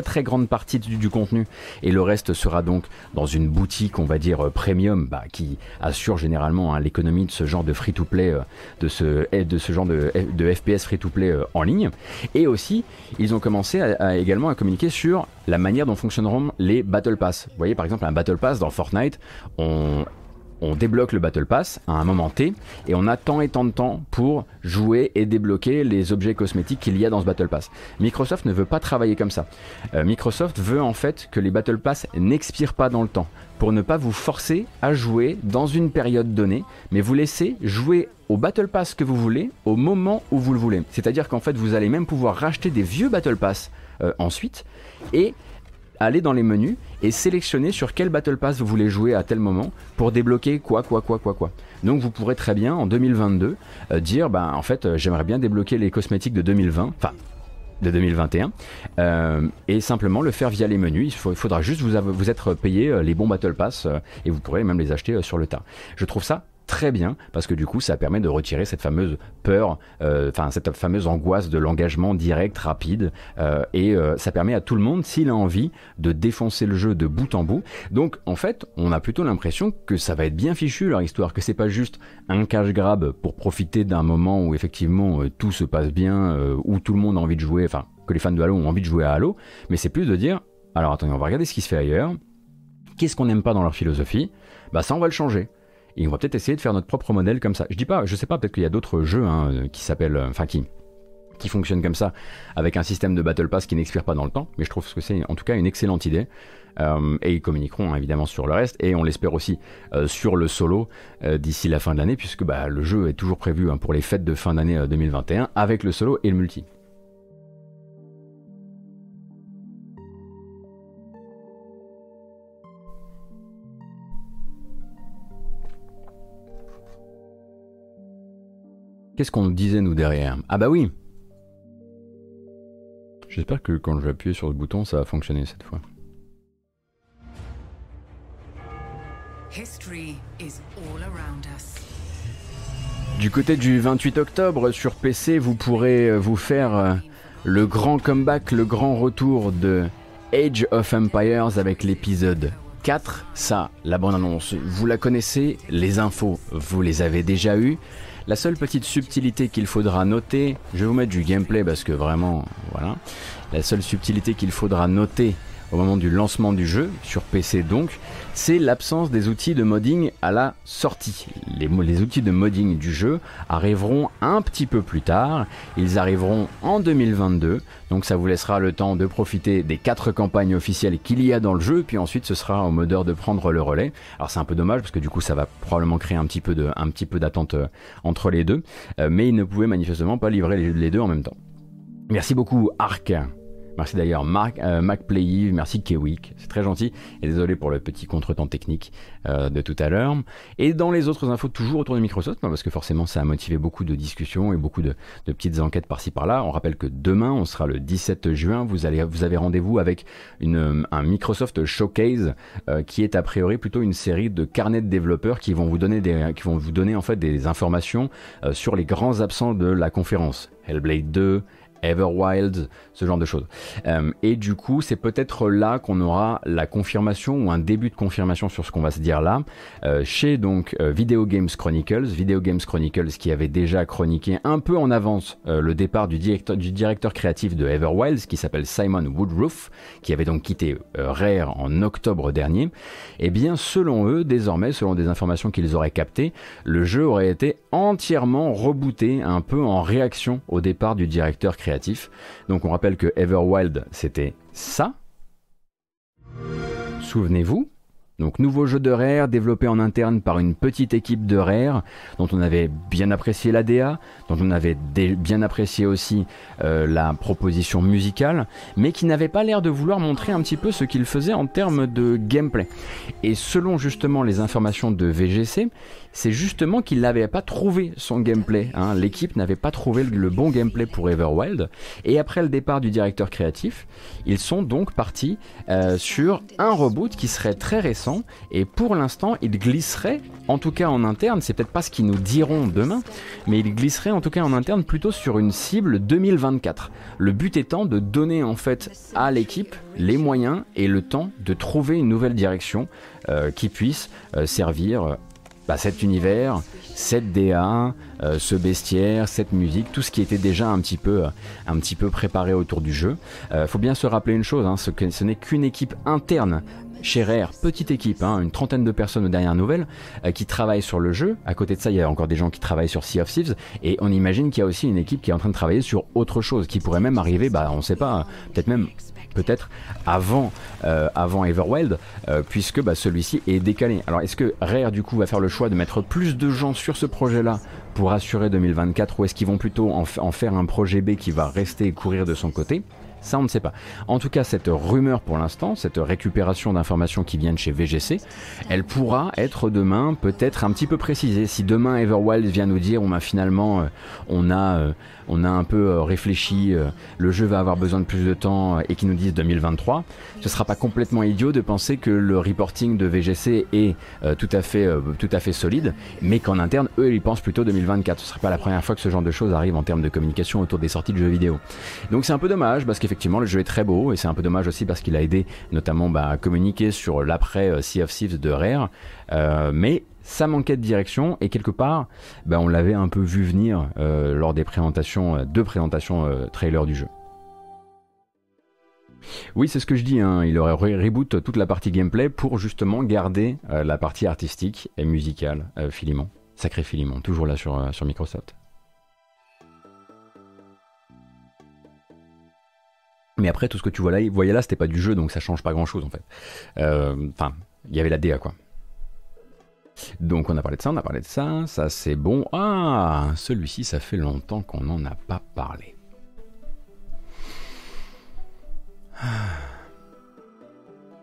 très grande partie du, contenu et le reste sera donc dans une boutique on va dire euh, premium bah, qui assure généralement hein, l'économie de ce genre de free-to-play, eh, de ce genre de, de FPS free-to-play en ligne. Et aussi ils ont commencé également à communiquer sur la manière dont fonctionneront les Battle Pass. Vous voyez par exemple un Battle Pass dans Fortnite, on débloque le Battle Pass à un moment T et on a tant et tant de temps pour jouer et débloquer les objets cosmétiques qu'il y a dans ce Battle Pass. Microsoft ne veut pas travailler comme ça. Euh, Microsoft veut en fait que les Battle Pass n'expirent pas dans le temps pour ne pas vous forcer à jouer dans une période donnée, mais vous laisser jouer au Battle Pass que vous voulez au moment où vous le voulez. C'est-à-dire qu'en fait vous allez même pouvoir racheter des vieux Battle Pass euh, ensuite et aller dans les menus et sélectionner sur quel Battle Pass vous voulez jouer à tel moment pour débloquer quoi, quoi, quoi, quoi, quoi. Donc vous pourrez très bien en 2022 euh, dire, bah en fait, euh, j'aimerais bien débloquer les cosmétiques de 2020, enfin de 2021 euh, et simplement le faire via les menus. Il, faudra juste vous, vous être payé les bons Battle Pass et vous pourrez même les acheter sur le tas. Je trouve ça très bien parce que du coup ça permet de retirer cette fameuse peur, euh, enfin cette fameuse angoisse de l'engagement direct, rapide euh, et euh, ça permet à tout le monde s'il a envie de défoncer le jeu de bout en bout. Donc en fait on a plutôt l'impression que ça va être bien fichu leur histoire, que c'est pas juste un cash grab pour profiter d'un moment où effectivement tout se passe bien, où tout le monde a envie de jouer, enfin que les fans de Halo ont envie de jouer à Halo, mais c'est plus de dire alors attendez on va regarder ce qui se fait ailleurs, qu'est-ce qu'on n'aime pas dans leur philosophie, bah ça on va le changer et on va peut-être essayer de faire notre propre modèle comme ça. Je dis pas, je sais pas, peut-être qu'il y a d'autres jeux hein, qui s'appellent, euh, enfin qui qui fonctionnent comme ça, avec un système de Battle Pass qui n'expire pas dans le temps, mais je trouve que c'est en tout cas une excellente idée. Euh, et ils communiqueront évidemment sur le reste, et on l'espère aussi euh, sur le solo d'ici la fin de l'année, puisque bah, le jeu est toujours prévu hein, pour les fêtes de fin d'année 2021, avec le solo et le multi. Qu'est-ce qu'on disait nous derrière? Ah bah oui J'espère que quand je vais appuyer sur le bouton, ça va fonctionner cette fois. Du côté du 28 octobre, sur PC, vous pourrez euh, vous faire euh, le grand comeback, le grand retour de Age of Empires avec l'épisode 4, ça, la bande-annonce, vous la connaissez, les infos, vous les avez déjà eues. La seule petite subtilité qu'il faudra noter, je vais vous mettre du gameplay parce que vraiment, voilà. La seule subtilité qu'il faudra noter au moment du lancement du jeu, sur PC donc, c'est l'absence des outils de modding à la sortie. Les, outils de modding du jeu arriveront un petit peu plus tard, ils arriveront en 2022, donc ça vous laissera le temps de profiter des quatre campagnes officielles qu'il y a dans le jeu, puis ensuite ce sera au modeur de prendre le relais. Alors c'est un peu dommage parce que du coup ça va probablement créer un petit peu un petit peu d'attente euh, entre les deux, euh, mais ils ne pouvaient manifestement pas livrer les, les deux en même temps. Merci beaucoup Arc Merci d'ailleurs Marc, euh, merci Kewik, c'est très gentil. Et désolé pour le petit contretemps technique euh, de tout à l'heure. Et dans les autres infos, toujours autour de Microsoft, parce que forcément ça a motivé beaucoup de discussions et beaucoup de, petites enquêtes par-ci par-là. On rappelle que demain, on sera le 17 juin, vous, allez, vous avez rendez-vous avec un Microsoft Showcase euh, qui est a priori plutôt une série de carnets de développeurs qui vont vous donner, des, qui vont vous donner en fait des informations euh, sur les grands absents de la conférence. Hellblade 2, Everwild, ce genre de choses. Euh, et du coup, c'est peut-être là qu'on aura la confirmation ou un début de confirmation sur ce qu'on va se dire là. Euh, chez donc euh, Video Games Chronicles, Video Games Chronicles qui avait déjà chroniqué un peu en avance le départ du directeur, créatif de Everwild, qui s'appelle Simon Woodruff, qui avait donc quitté Rare en octobre dernier. Et eh bien, selon eux, désormais, selon des informations qu'ils auraient captées, le jeu aurait été entièrement rebooté, un peu en réaction au départ du directeur créatif donc on rappelle que Everwild, c'était ça. Souvenez-vous, donc nouveau jeu de Rare développé en interne par une petite équipe de Rare dont on avait bien apprécié la DA, dont on avait bien apprécié aussi euh, la proposition musicale, mais qui n'avait pas l'air de vouloir montrer un petit peu ce qu'il faisait en termes de gameplay. Et selon justement les informations de VGC, c'est justement qu'il n'avait pas trouvé son gameplay. Hein. L'équipe n'avait pas trouvé le bon gameplay pour Everwild. Et après le départ du directeur créatif, ils sont donc partis euh, sur un reboot qui serait très récent. Et pour l'instant, il glisserait, en tout cas en interne, c'est peut-être pas ce qu'ils nous diront demain, mais il glisserait en tout cas en interne plutôt sur une cible 2024. Le but étant de donner en fait à l'équipe les moyens et le temps de trouver une nouvelle direction euh, qui puisse euh, servir bah, cet univers, cette DA, euh, ce bestiaire, cette musique, tout ce qui était déjà un petit peu, euh, un petit peu préparé autour du jeu. Euh, faut bien se rappeler une chose, hein, ce, n'est qu'une équipe interne chez Rare, petite équipe, hein, une trentaine de personnes aux dernières nouvelles, qui travaillent sur le jeu. À côté de ça, il y a encore des gens qui travaillent sur Sea of Thieves, et on imagine qu'il y a aussi une équipe qui est en train de travailler sur autre chose, qui pourrait même arriver, bah, on ne sait pas, peut-être même peut-être avant, euh, avant Everwild, euh, puisque bah, celui-ci est décalé. Alors est-ce que Rare du coup va faire le choix de mettre plus de gens sur ce projet-là pour assurer 2024 ou est-ce qu'ils vont plutôt en, faire un projet B qui va rester et courir de son côté? Ça, on ne sait pas. En tout cas, cette rumeur pour l'instant, cette récupération d'informations qui viennent chez VGC, elle pourra être demain peut-être un petit peu précisée. Si demain Everwild vient nous dire, on a finalement, euh, on a on a un peu euh, réfléchi, euh, le jeu va avoir besoin de plus de temps euh, et qu'ils nous disent 2023, ce sera pas complètement idiot de penser que le reporting de VGC est tout à fait tout à fait solide, mais qu'en interne eux ils pensent plutôt 2024. Ce serait pas la première fois que ce genre de choses arrive en termes de communication autour des sorties de jeux vidéo. Donc c'est un peu dommage parce qu'effectivement le jeu est très beau et c'est un peu dommage aussi parce qu'il a aidé notamment bah, à communiquer sur l'après Sea of Thieves de Rare, mais ça manquait de direction et quelque part, ben on l'avait un peu vu venir euh, lors des présentations, euh, deux présentations euh, trailer du jeu. Oui, c'est ce que je dis, hein. il aurait reboot toute la partie gameplay pour justement garder la partie artistique et musicale, Philimon. Sacré Philimon, toujours là sur, sur Microsoft. Mais après, tout ce que tu vois là, voyais là, c'était pas du jeu, donc ça change pas grand chose en fait. Enfin, il y avait la DA quoi. Donc on a parlé de ça, on a parlé de ça, ça c'est bon. Ah, celui-ci, ça fait longtemps qu'on n'en a pas parlé.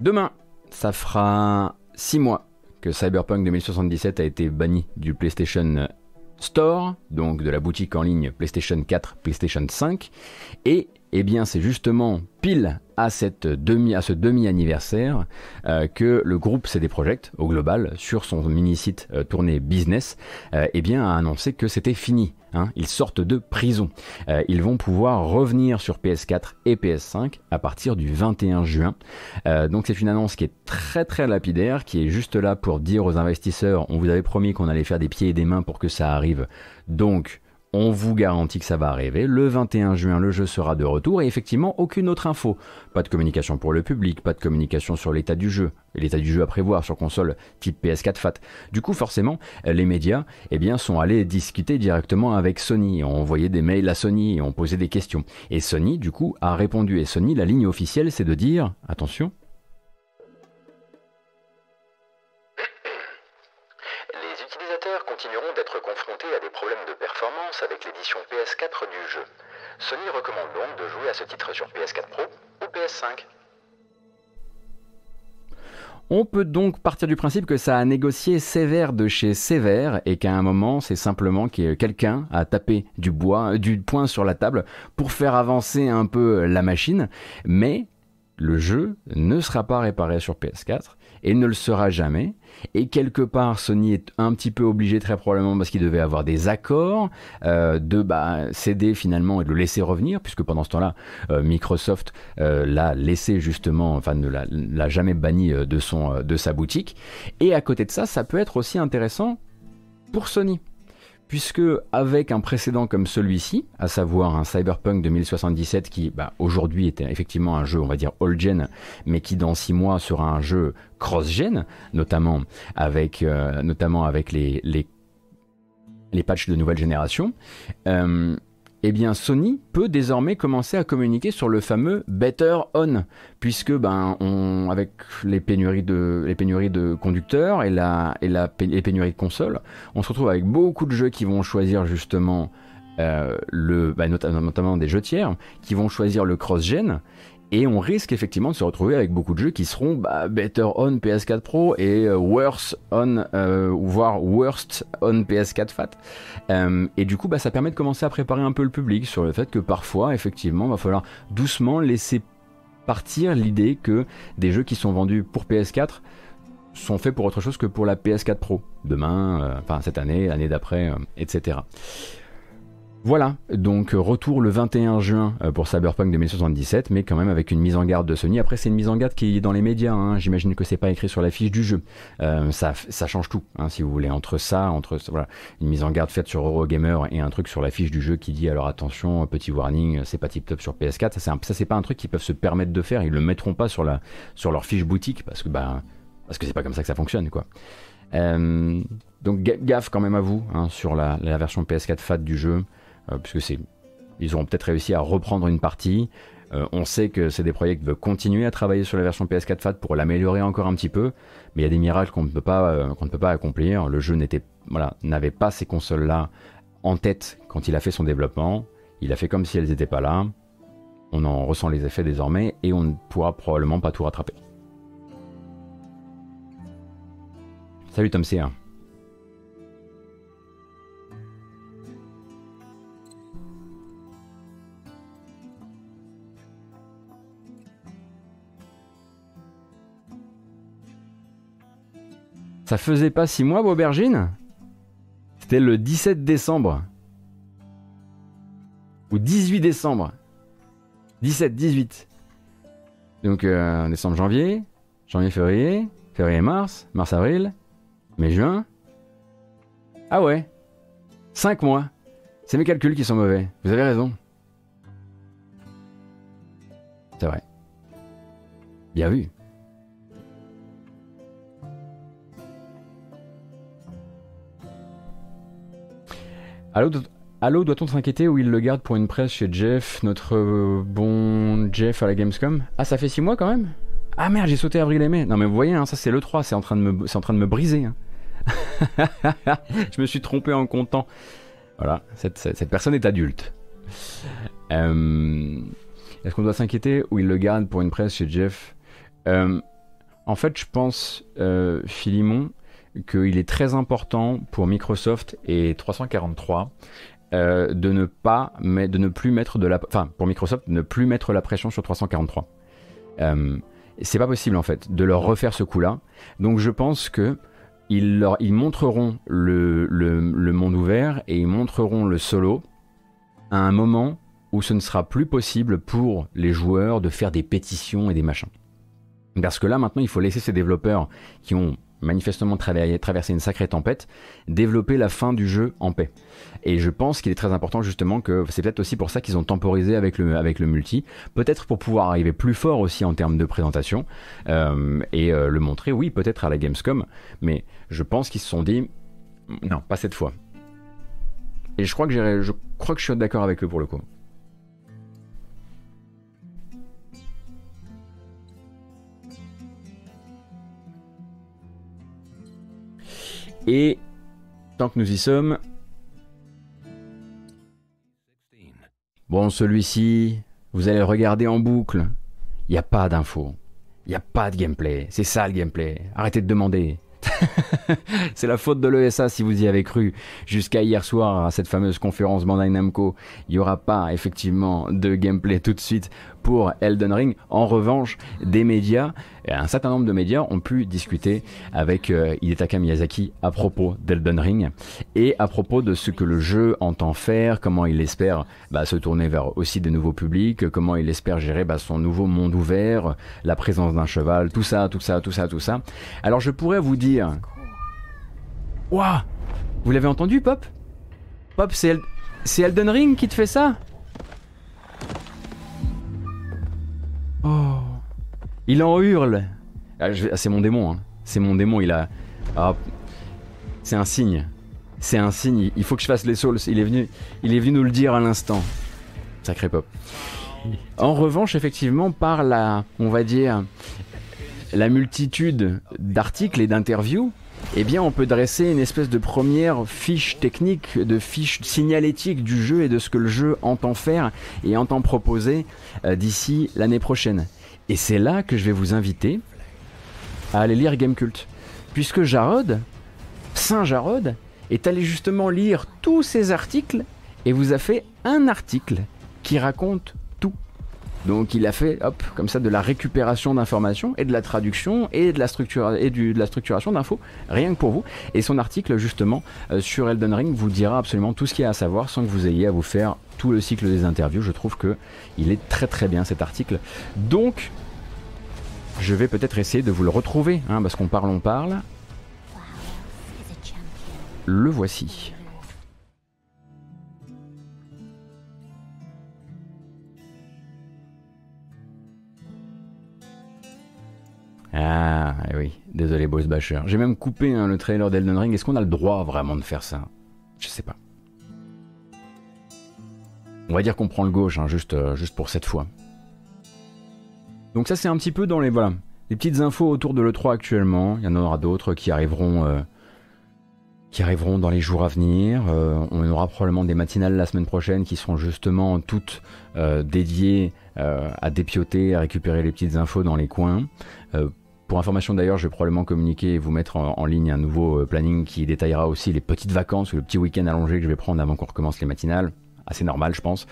Demain, ça fera 6 mois que Cyberpunk 2077 a été banni du PlayStation Store, donc de la boutique en ligne PlayStation 4, PlayStation 5, et eh bien c'est justement pile à, cette demi, à ce demi-anniversaire euh, que le groupe CD Projekt, au global, sur son mini-site euh, tourné business, euh, eh a annoncé que c'était fini. Hein. ils sortent de prison. ils vont pouvoir revenir sur PS4 et PS5 à partir du 21 juin. donc c'est une annonce qui est très très lapidaire, qui est juste là pour dire aux investisseurs, on vous avait promis qu'on allait faire des pieds et des mains pour que ça arrive. Donc on vous garantit que ça va arriver. Le 21 juin, le jeu sera de retour et effectivement, aucune autre info. Pas de communication pour le public, pas de communication sur l'état du jeu. L'état du jeu à prévoir sur console type PS4 FAT. Du coup, forcément, les médias eh bien, sont allés discuter directement avec Sony. On envoyé des mails à Sony et on posé des questions. Et Sony, du coup, a répondu. Et Sony, la ligne officielle, c'est de dire, attention, avec l'édition PS4 du jeu. Sony recommande donc de jouer à ce titre sur PS4 Pro ou PS5. On peut donc partir du principe que ça a négocié sévère de chez sévère et qu'à un moment, c'est simplement que quelqu'un a tapé du bois, du poing sur la table pour faire avancer un peu la machine, mais le jeu ne sera pas réparé sur PS4 et ne le sera jamais. Et quelque part, Sony est un petit peu obligé, très probablement parce qu'il devait avoir des accords, euh, de bah, céder finalement et de le laisser revenir, puisque pendant ce temps-là, euh, Microsoft euh, l'a laissé justement, enfin ne l'a jamais banni de, de sa boutique. Et à côté de ça, ça peut être aussi intéressant pour Sony puisque avec un précédent comme celui-ci, à savoir un Cyberpunk 2077 qui bah, aujourd'hui était effectivement un jeu, on va dire all-gen, mais qui dans six mois sera un jeu cross-gen, notamment avec, euh, notamment avec les, les, les patchs de nouvelle génération, euh, eh bien Sony peut désormais commencer à communiquer sur le fameux Better On, puisque ben avec les pénuries de conducteurs et la et les pénuries de consoles, on se retrouve avec beaucoup de jeux qui vont choisir justement euh, le bah, notamment des jeux tiers qui vont choisir le cross-gen et on risque effectivement de se retrouver avec beaucoup de jeux qui seront bah, better on PS4 Pro et euh, worse on, euh, voire worst on PS4 Fat. Euh, et du coup, bah, ça permet de commencer à préparer un peu le public sur le fait que parfois, effectivement, va falloir doucement laisser partir l'idée que des jeux qui sont vendus pour PS4 sont faits pour autre chose que pour la PS4 Pro. Demain, enfin cette année, l'année d'après, etc. Voilà, donc euh, retour le 21 juin euh, pour Cyberpunk 2077, mais quand même avec une mise en garde de Sony. Après, c'est une mise en garde qui est dans les médias, hein. j'imagine que c'est pas écrit sur la fiche du jeu. Euh, ça, change tout, hein, si vous voulez, entre ça, entre une mise en garde faite sur Eurogamer et un truc sur la fiche du jeu qui dit alors attention, petit warning, c'est pas tip top sur PS4. Ça, c'est pas un truc qu'ils peuvent se permettre de faire, ils le mettront pas sur, leur fiche boutique parce que bah, parce c'est pas comme ça que ça fonctionne, quoi. donc gaffe quand même à vous hein, sur la, la version PS4 FAT du jeu. Euh, puisque c'est, ils auront peut-être réussi à reprendre une partie. Euh, on sait que projets qui veulent continuer à travailler sur la version PS4 FAT pour l'améliorer encore un petit peu, mais il y a des miracles qu'on ne peut pas, euh, qu'on ne peut pas accomplir. Le jeu n'était, voilà, n'avait pas ces consoles-là en tête quand il a fait son développement. Il a fait comme si elles n'étaient pas là. On en ressent les effets désormais et on ne pourra probablement pas tout rattraper. Salut Tom C. Ça faisait pas 6 mois, Aubergine C'était le 17 décembre. Ou 18 décembre. 17, 18. Donc, euh, décembre, janvier, janvier, février, février, mars, mars, avril, mai, juin. Ah ouais 5 mois. C'est mes calculs qui sont mauvais. Vous avez raison. C'est vrai. Bien vu. Allô, doit-on s'inquiéter ou il le garde pour une presse chez Jeff, notre euh, bon Jeff à la Gamescom? Ah, ça fait 6 mois quand même? Ah merde, j'ai sauté avril et mai. Non mais vous voyez, hein, ça c'est le 3, c'est en, train de me, en train de me briser. Hein. Je me suis trompé en comptant. Voilà, cette, personne est adulte. Euh, est-ce qu'on doit s'inquiéter ou il le garde pour une presse chez Jeff? Euh, En fait, je pense, Philimon, qu'il est très important pour Microsoft et 343 euh, de ne pas, mais de ne plus mettre de la, enfin pour Microsoft, ne plus mettre la pression sur 343. Euh, c'est pas possible en fait de leur refaire ce coup-là. Donc je pense que ils, leur, ils montreront le, le, monde ouvert et ils montreront le solo à un moment où ce ne sera plus possible pour les joueurs de faire des pétitions et des machins. Parce que là maintenant il faut laisser ces développeurs qui ont manifestement traversé une sacrée tempête, développer la fin du jeu en paix. Et je pense qu'il est très important justement que c'est peut-être aussi pour ça qu'ils ont temporisé avec le, avec le multi, peut-être pour pouvoir arriver plus fort aussi en termes de présentation euh, et euh, le montrer, oui, peut-être à la Gamescom, mais je pense qu'ils se sont dit, non, pas cette fois. Et je crois que, je crois que je suis d'accord avec eux pour le coup. Et tant que nous y sommes... Bon, celui-ci, vous allez le regarder en boucle. Il n'y a pas d'infos. Il n'y a pas de gameplay. C'est ça le gameplay. Arrêtez de demander. c'est la faute de l'ESA si vous y avez cru. Jusqu'à hier soir, à cette fameuse conférence Bandai Namco, il n'y aura pas effectivement de gameplay tout de suite pour Elden Ring. En revanche, des médias, un certain nombre de médias ont pu discuter avec euh, Hidetaka Miyazaki à propos d'Elden Ring et à propos de ce que le jeu entend faire, comment il espère bah, se tourner vers aussi de nouveaux publics, comment il espère gérer bah, son nouveau monde ouvert, la présence d'un cheval, tout ça, tout ça, tout ça, tout ça. Alors je pourrais vous dire Waouh Vous l'avez entendu, Pop? Pop, c'est Elden Ring qui te fait ça? Oh Il en hurle ah, ah, C'est mon démon, hein. c'est mon démon, il a... Ah, c'est un signe. C'est un signe, il faut que je fasse les souls. Il est venu, il est venu nous le dire à l'instant. Sacré pop. En revanche, effectivement, par la, on va dire, la multitude d'articles et d'interviews, eh bien on peut dresser une espèce de première fiche technique, de fiche signalétique du jeu et de ce que le jeu entend faire et entend proposer euh, d'ici l'année prochaine. Et c'est là que je vais vous inviter à aller lire Gamecult. Puisque Jarod, Saint Jarod, est allé justement lire tous ces articles et vous a fait un article qui raconte donc il a fait, hop, comme ça, de la récupération d'informations et de la traduction et de la, structure, et de la structuration d'infos, rien que pour vous. Et son article, justement, euh, sur Elden Ring vous dira absolument tout ce qu'il y a à savoir sans que vous ayez à vous faire tout le cycle des interviews. Je trouve que il est très très bien cet article. Donc, je vais peut-être essayer de vous le retrouver, hein, parce qu'on parle, on parle. Le voici. Ah eh oui, désolé Boss Basher. J'ai même coupé hein, le trailer d'Elden Ring. Est-ce qu'on a le droit vraiment de faire ça? Je sais pas. On va dire qu'on prend le gauche, hein, juste, euh, juste pour cette fois. Donc ça c'est un petit peu dans les voilà, les petites infos autour de l'E3 actuellement. Il y en aura d'autres qui arriveront, euh, qui arriveront dans les jours à venir. Euh, on aura probablement des matinales la semaine prochaine qui seront justement toutes dédiées à dépioter, à récupérer les petites infos dans les coins. Pour information d'ailleurs, je vais probablement communiquer et vous mettre en, ligne un nouveau euh, planning qui détaillera aussi les petites vacances ou le petit week-end allongé que je vais prendre avant qu'on recommence les matinales. Assez normal, je pense.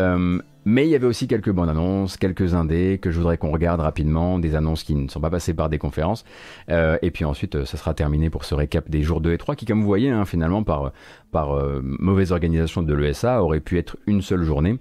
Euh, mais il y avait aussi quelques bonnes annonces, quelques indés que je voudrais qu'on regarde rapidement, des annonces qui ne sont pas passées par des conférences. Euh, et puis ensuite, ça sera terminé pour ce récap des jours 2 et 3 qui, comme vous voyez, hein, finalement, par, par mauvaise organisation de l'ESA, aurait pu être une seule journée.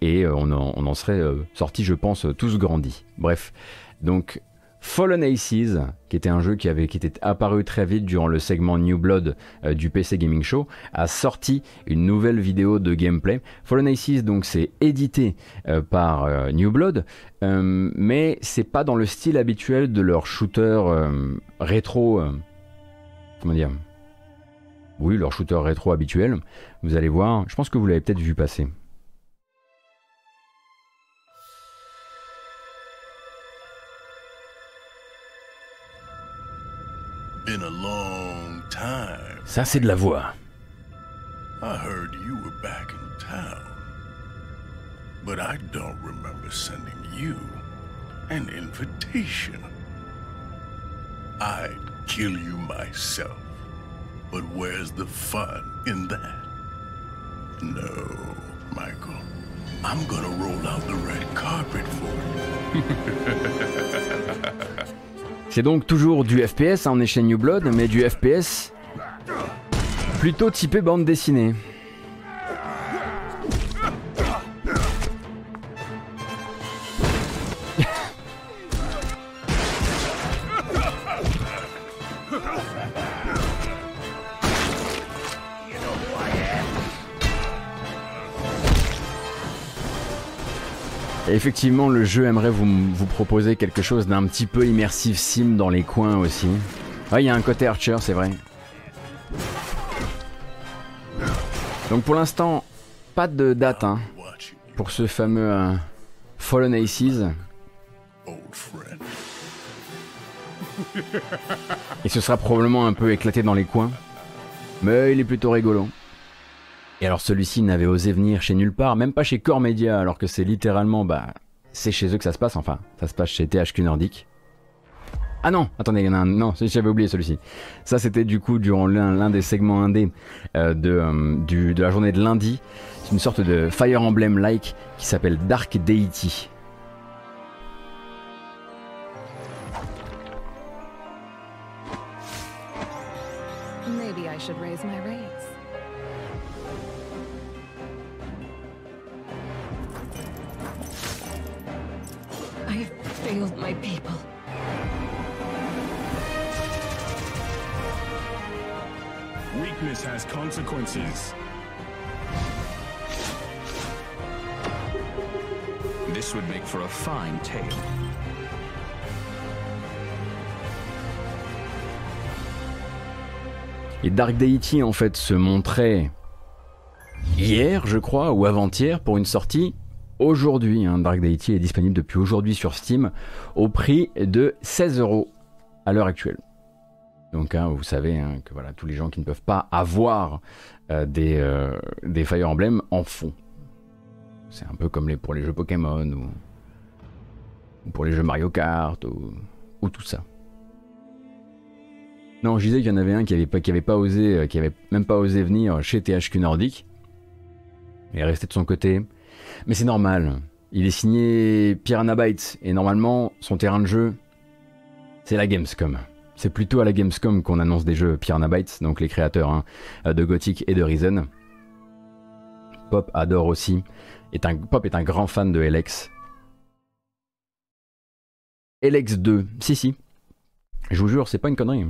et on en, serait sorti, je pense, tous grandis. Bref. Donc Fallen Aces, qui était un jeu qui, avait, qui était apparu très vite durant le segment New Blood euh, du PC Gaming Show, a sorti une nouvelle vidéo de gameplay. Fallen Aces, donc, c'est édité euh, par euh, New Blood, mais c'est pas dans le style habituel de leur shooter rétro. comment dire? Oui, leur shooter rétro habituel. Vous allez voir, je pense que vous l'avez peut-être vu passer. Ça, c'est de la voix. I heard you were back in town. But I don't remember sending you an invitation. I'd kill you myself. But where's the fun in that? No, Michael. I'm gonna roll out the red carpet for you. C'est donc toujours du FPS, hein, on est chez New Blood, mais du FPS plutôt typé bande dessinée. Effectivement, le jeu aimerait vous, proposer quelque chose d'un petit peu immersif sim dans les coins aussi. Ouais, il y a un côté Archer, c'est vrai. Donc pour l'instant, pas de date hein, pour ce fameux euh, Fallen Aces. old friend. Et ce sera probablement un peu éclaté dans les coins. Mais il est plutôt rigolo. Et alors celui-ci n'avait osé venir chez nulle part, même pas chez Core Media, alors que c'est littéralement, bah, c'est chez eux que ça se passe, enfin, ça se passe chez THQ Nordic. Ah non, attendez, il y en a un, non, j'avais oublié celui-ci. Ça c'était du coup durant l'un des segments indés euh, de, euh, de la journée de lundi. C'est une sorte de Fire Emblem-like qui s'appelle Dark Deity. I failed my people. Weakness has consequences. This would make for a fine tale. Et Dark Deity en fait se montrait hier, je crois, ou avant-hier pour une sortie aujourd'hui. hein. Dark Deity est disponible depuis aujourd'hui sur Steam au prix de 16 euros à l'heure actuelle. Donc hein, vous savez hein, que voilà, tous les gens qui ne peuvent pas avoir euh, des, euh, des Fire Emblem en font. C'est un peu comme pour les jeux Pokémon ou, ou pour les jeux Mario Kart ou, ou tout ça. Non, je disais qu'il y en avait un qui avait pas, osé, euh, qui avait même pas osé venir chez THQ Nordic. Il est resté de son côté. Mais c'est normal. Il est signé Piranha Bytes et normalement son terrain de jeu, c'est la Gamescom. C'est plutôt à la Gamescom qu'on annonce des jeux Piranha Bytes, donc les créateurs hein, de Gothic et de Reason. Pop adore aussi. Est un, Pop est un grand fan de LX. LX 2, si si. Je vous jure, c'est pas une connerie.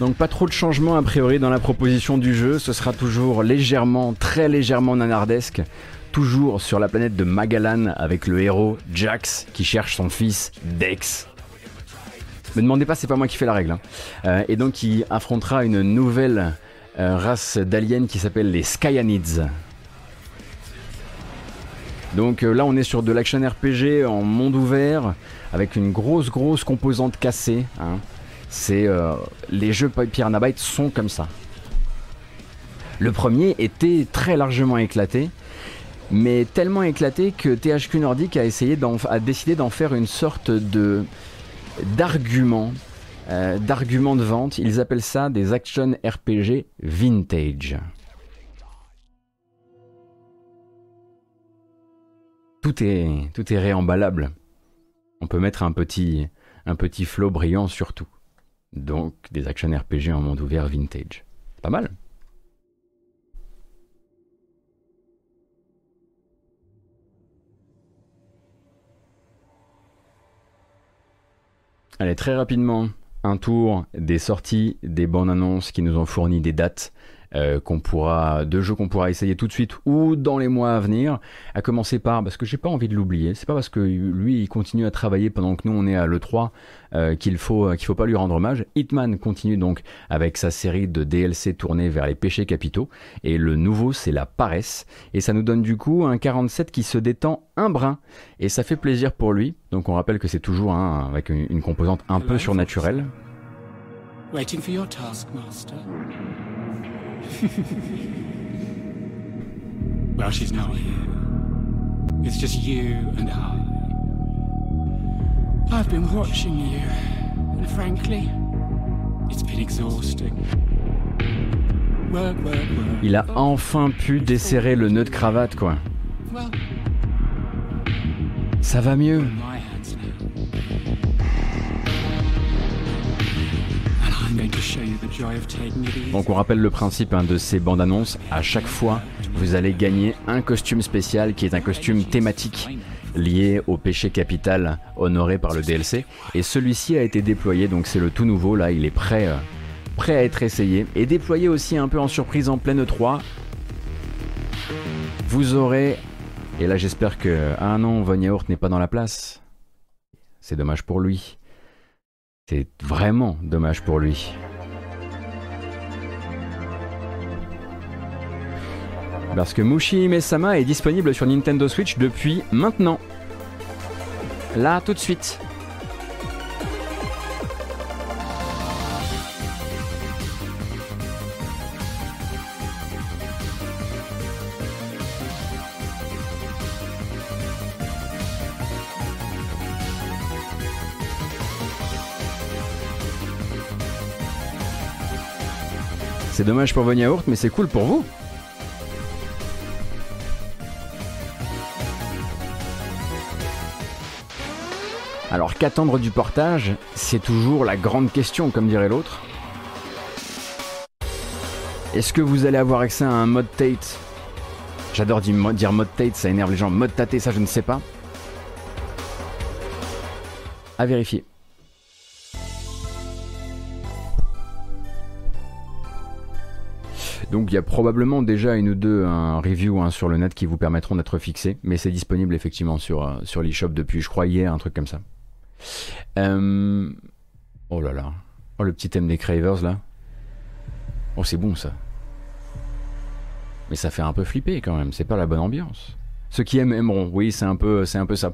Donc pas trop de changements a priori dans la proposition du jeu, ce sera toujours légèrement, très légèrement nanardesque, toujours sur la planète de Magalan avec le héros Jax qui cherche son fils Dex. Me demandez pas, c'est pas moi qui fais la règle. hein. Euh, et donc il affrontera une nouvelle euh, race d'aliens qui s'appelle les Skyanids. Donc euh, là on est sur de l'action RPG en monde ouvert avec une grosse grosse composante cassée. hein. C'est euh, les jeux Piranha Bytes sont comme ça. Le premier était très largement éclaté, mais tellement éclaté que THQ Nordic a décidé d'en faire une sorte de d'argument, euh, d'argument de vente. Ils appellent ça des action RPG vintage. Tout est tout est réemballable. On peut mettre un petit un petit flot brillant sur tout. Donc des action RPG en monde ouvert vintage. Pas mal. Allez, très rapidement, un tour des sorties, des bandes annonces qui nous ont fourni des dates euh, qu'on pourra, de jeux qu'on pourra essayer tout de suite ou dans les mois à venir. À commencer par, parce que j'ai pas envie de l'oublier, c'est pas parce que lui il continue à travailler pendant que nous on est à l'E3 euh, qu'il faut qu'il faut pas lui rendre hommage. Hitman continue donc avec sa série de DLC tournée vers les péchés capitaux et le nouveau c'est la paresse et ça nous donne du coup un 47 qui se détend un brin et ça fait plaisir pour lui. Donc on rappelle que c'est toujours hein, avec une, une composante un peu surnaturelle. Waiting for your task, Master. Well, she's not here. It's just you and I. I've been watching you, and frankly, it's been exhausting. Il a enfin pu desserrer le nœud de cravate quoi. Ça va mieux. Donc on rappelle le principe hein, de ces bandes annonces. À chaque fois, vous allez gagner un costume spécial qui est un costume thématique lié au péché capital honoré par le DLC. Et celui-ci a été déployé, donc c'est le tout nouveau. Là, il est prêt, euh, prêt à être essayé et déployé aussi un peu en surprise en pleine 3. Vous aurez, et là j'espère que ah non, Von Yaourt n'est pas dans la place. C'est dommage pour lui. C'est vraiment dommage pour lui. Parce que Mushi Mesama est disponible sur Nintendo Switch depuis maintenant. Là, tout de suite. C'est dommage pour Yaourt, mais c'est cool pour vous. Alors qu'attendre du portage C'est toujours la grande question, comme dirait l'autre. Est-ce que vous allez avoir accès à un mode Tate? J'adore dire, mo- dire mode Tate, ça énerve les gens. Mode Tate, ça je ne sais pas. À vérifier. Donc il y a probablement déjà une ou deux un review hein, sur le net qui vous permettront d'être fixés, mais c'est disponible effectivement sur, euh, sur l'eShop depuis, je crois, hier, un truc comme ça. Euh, Oh là là. Oh le petit thème des Cravers là. Oh c'est bon ça. Mais ça fait un peu flipper quand même, c'est pas la bonne ambiance. Ceux qui aiment aimeront, oui c'est un peu, c'est un peu ça.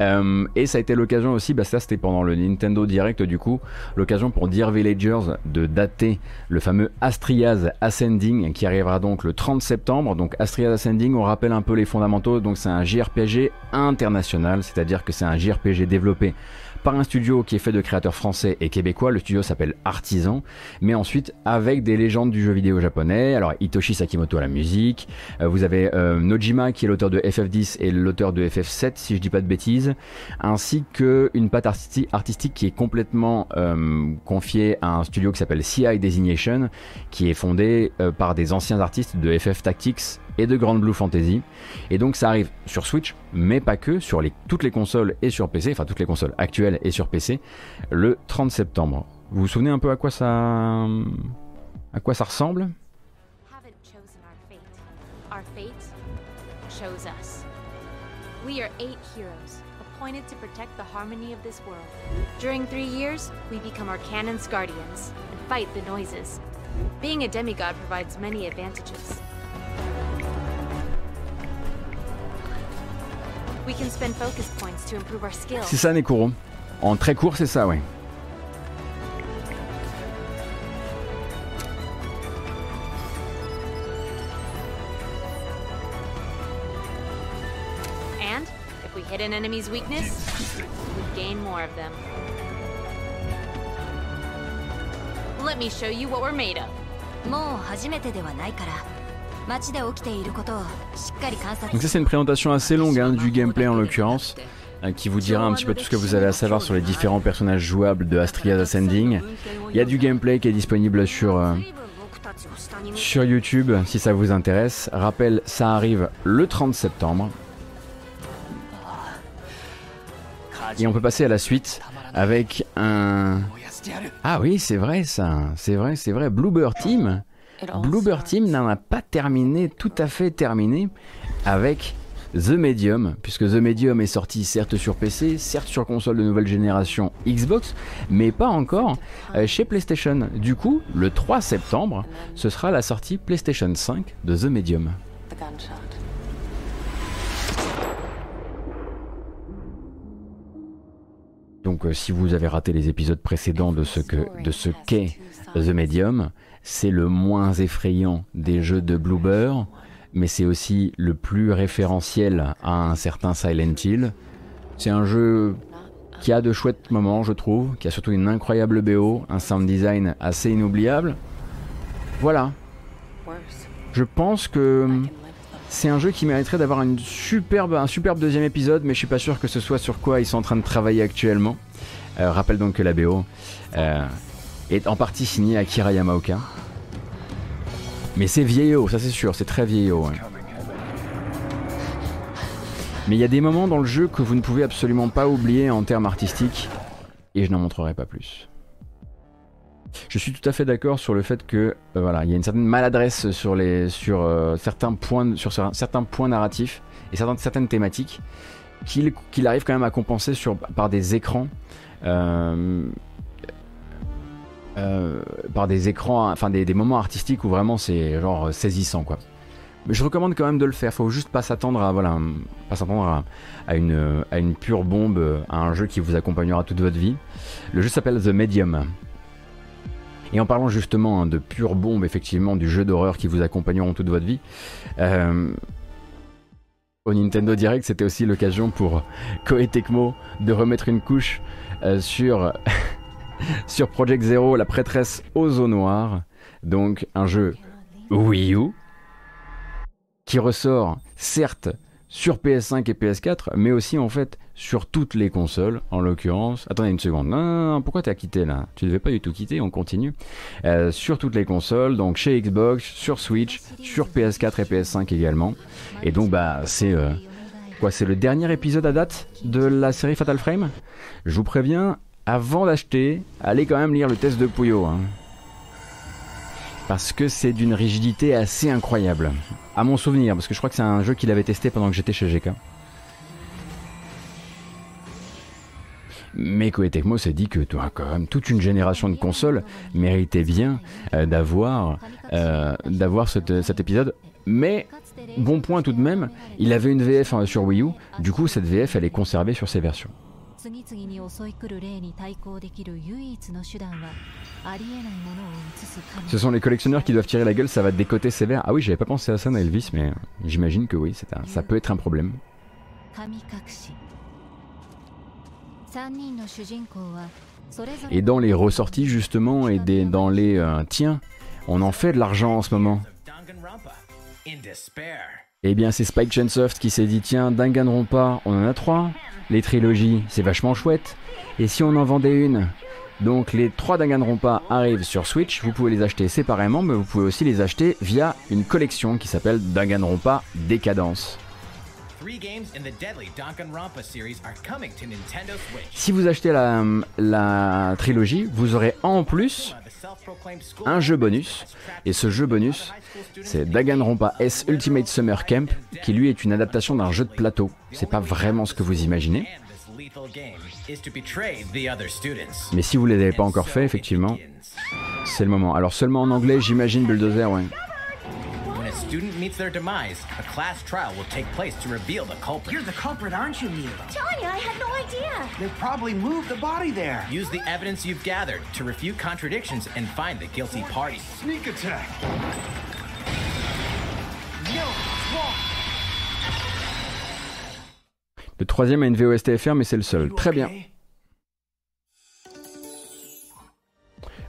Euh, et ça a été l'occasion aussi, bah ça c'était pendant le Nintendo Direct du coup, l'occasion pour Dear Villagers de dater le fameux Astrias Ascending qui arrivera donc le 30 septembre. Donc Astrias Ascending, on rappelle un peu les fondamentaux, donc c'est un JRPG international, c'est-à-dire que c'est un JRPG développé par un studio qui est fait de créateurs français et québécois. Le studio s'appelle Artisan, mais ensuite avec des légendes du jeu vidéo japonais. Alors Hitoshi Sakimoto à la musique, euh, vous avez euh, Nojima qui est l'auteur de FF10 et l'auteur de FF7 si je dis pas de bêtises, ainsi que une patte artisti- artistique qui est complètement euh, confiée à un studio qui s'appelle CI Designation, qui est fondé par des anciens artistes de FF Tactics et de Grand Blue Fantasy. Et donc ça arrive sur Switch, mais pas que, sur toutes les consoles et sur PC, enfin toutes les consoles actuelles et sur PC, le 30 septembre. Vous vous souvenez un peu à quoi ça, à quoi ça ressemble? Our. Our. During three years, we become Arcanon's guardians and fight the noises. Being a demigod provides many advantages. C'est ça Nekuro. En très court, c'est ça, ouais. And if we hit an enemy's weakness, we gain more of them. Let me show you what we're made of. もう初めてではないから Donc ça c'est une présentation assez longue hein, du gameplay en l'occurrence, hein, qui vous dira un petit peu tout ce que vous avez à savoir sur les différents personnages jouables de Astria's Ascending. Il y a du gameplay qui est disponible sur, euh, sur YouTube si ça vous intéresse. Rappel, ça arrive le 30 septembre. Et on peut passer à la suite avec un... Ah oui, c'est vrai ça, c'est vrai, c'est vrai. Bluebird Team Bloober Team n'en a pas terminé, tout à fait terminé, avec The Medium, puisque The Medium est sorti certes sur PC, certes sur console de nouvelle génération Xbox, mais pas encore euh, chez PlayStation. Du coup, le 3 septembre, ce sera la sortie PlayStation 5 de The Medium. Donc euh, si vous avez raté les épisodes précédents de ce que de ce qu'est The Medium, c'est le moins effrayant des jeux de Bloober mais c'est aussi le plus référentiel à un certain Silent Hill. C'est un jeu qui a de chouettes moments, je trouve, qui a surtout une incroyable BO, un sound design assez inoubliable. Voilà. Je pense que c'est un jeu qui mériterait d'avoir superbe, un superbe deuxième épisode, mais je suis pas sûr que ce soit sur quoi ils sont en train de travailler actuellement. Euh, rappelle donc que la BO euh, est en partie signée Akira Yamaoka. Mais c'est vieillot, ça c'est sûr, c'est très vieillot. Mais il y a des moments dans le jeu que vous ne pouvez absolument pas oublier en termes artistiques, et je n'en montrerai pas plus. Je suis tout à fait d'accord sur le fait que euh, voilà, il y a une certaine maladresse sur les sur euh, certains points sur certains points narratifs et certaines, certaines thématiques qu'il arrive quand même à compenser sur, par des écrans euh, euh, par des écrans, enfin des, moments artistiques où vraiment c'est genre saisissant quoi. Mais je recommande quand même de le faire. Faut juste pas s'attendre à voilà, pas s'attendre à, une, à une pure bombe, à un jeu qui vous accompagnera toute votre vie. Le jeu s'appelle The Medium. Et en parlant justement hein, de pure bombe, effectivement, du jeu d'horreur qui vous accompagneront toute votre vie, euh, au Nintendo Direct, c'était aussi l'occasion pour Koei de remettre une couche euh, sur sur Project Zero, la prêtresse aux eaux noires. Donc un jeu Wii U qui ressort certes sur PS5 et PS4, mais aussi en fait sur toutes les consoles, en l'occurrence. Attendez une seconde. Non, non, pourquoi t'as quitté là? Tu devais pas du tout quitter, on continue. Euh, sur toutes les consoles, donc chez Xbox, sur Switch, sur PS4 et PS5 également. Et donc bah c'est euh, quoi C'est le dernier épisode à date de la série Fatal Frame? Je vous préviens, avant d'acheter, allez quand même lire le test de Puyo. Hein. Parce que c'est d'une rigidité assez incroyable. À mon souvenir, parce que je crois que c'est un jeu qu'il avait testé pendant que j'étais chez GK. Mais Koei Tecmo s'est dit que quand même, toute une génération de consoles méritait bien euh, d'avoir euh, d'avoir cet épisode. Mais bon point tout de même, il avait une VF hein, sur Wii U. Du coup, cette VF, elle est conservée sur ses versions. Ce sont les collectionneurs qui doivent tirer la gueule, ça va décoter sévère. Ah oui, j'avais pas pensé à ça dans Elvis, mais j'imagine que oui, ça peut être un problème. Et dans les ressorties justement, et dans les euh, tiens, on en fait de l'argent en ce moment. Eh bien, c'est Spike Chunsoft qui s'est dit tiens, Danganronpa, on en a trois. Les trilogies, c'est vachement chouette. Et si on en vendait une donc les trois Danganronpa arrivent sur Switch, vous pouvez les acheter séparément, mais vous pouvez aussi les acheter via une collection qui s'appelle Danganronpa Décadence. Si vous achetez la, la trilogie, vous aurez en plus un jeu bonus. Et ce jeu bonus, c'est Danganronpa S Ultimate Summer Camp, qui lui est une adaptation d'un jeu de plateau. C'est pas vraiment ce que vous imaginez. Mais si vous ne l'avez pas encore fait, effectivement, c'est le moment. Alors seulement en anglais, j'imagine Bulldozer, ouais. Student meets their demise, a class trial will take place to reveal the culprit. You're the culprit, aren't you, Mila? Tanya, I had no idea. They probably moved the body there. Use the evidence you've gathered to refute contradictions and find the guilty party. Sneak attack. No, Le troisième a une VOSTFR, mais c'est le seul. Très bien.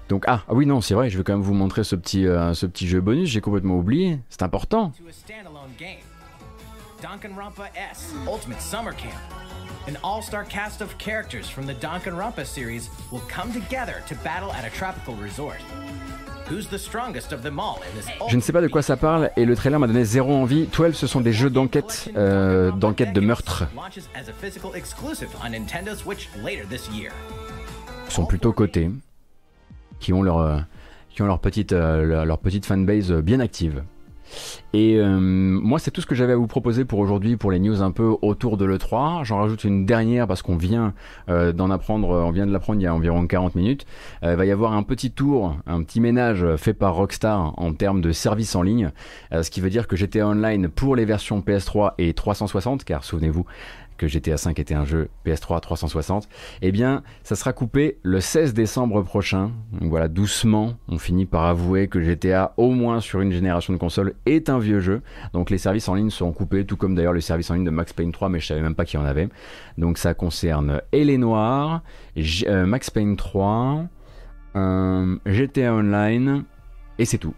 Donc ah, ah, oui non c'est vrai je vais quand même vous montrer ce petit, euh, ce petit jeu bonus j'ai complètement oublié c'est important. Danganronpa S Ultimate Summer Camp. An all-star cast of characters from the Danganronpa series will come together to battle at a tropical resort. Who's the strongest of them all in this Je ne sais pas de quoi ça parle et le trailer m'a donné zéro envie. 12 ce sont des jeux d'enquête, euh, d'enquête de meurtre. Ils sont plutôt cotés qui ont leur, euh, qui ont leur petite, leur petite fanbase bien active. Et euh, moi, c'est tout ce que j'avais à vous proposer pour aujourd'hui, pour les news un peu autour de l'E3. J'en rajoute une dernière parce qu'on vient euh, d'en apprendre, on vient de l'apprendre il y a environ 40 minutes. Euh, il va y avoir un petit tour, un petit ménage fait par Rockstar en termes de services en ligne, ce qui veut dire que GTA Online pour les versions PS3 et 360, car souvenez-vous, que GTA 5 était un jeu PS3 360, eh bien, ça sera coupé le 16 décembre prochain. Donc voilà, doucement, on finit par avouer que GTA, au moins sur une génération de consoles, est un vieux jeu. Donc les services en ligne seront coupés, tout comme d'ailleurs le service en ligne de Max Payne 3, mais je savais même pas qu'il y en avait. Donc ça concerne Et Noirs, euh, Max Payne 3, euh, GTA Online, et c'est tout.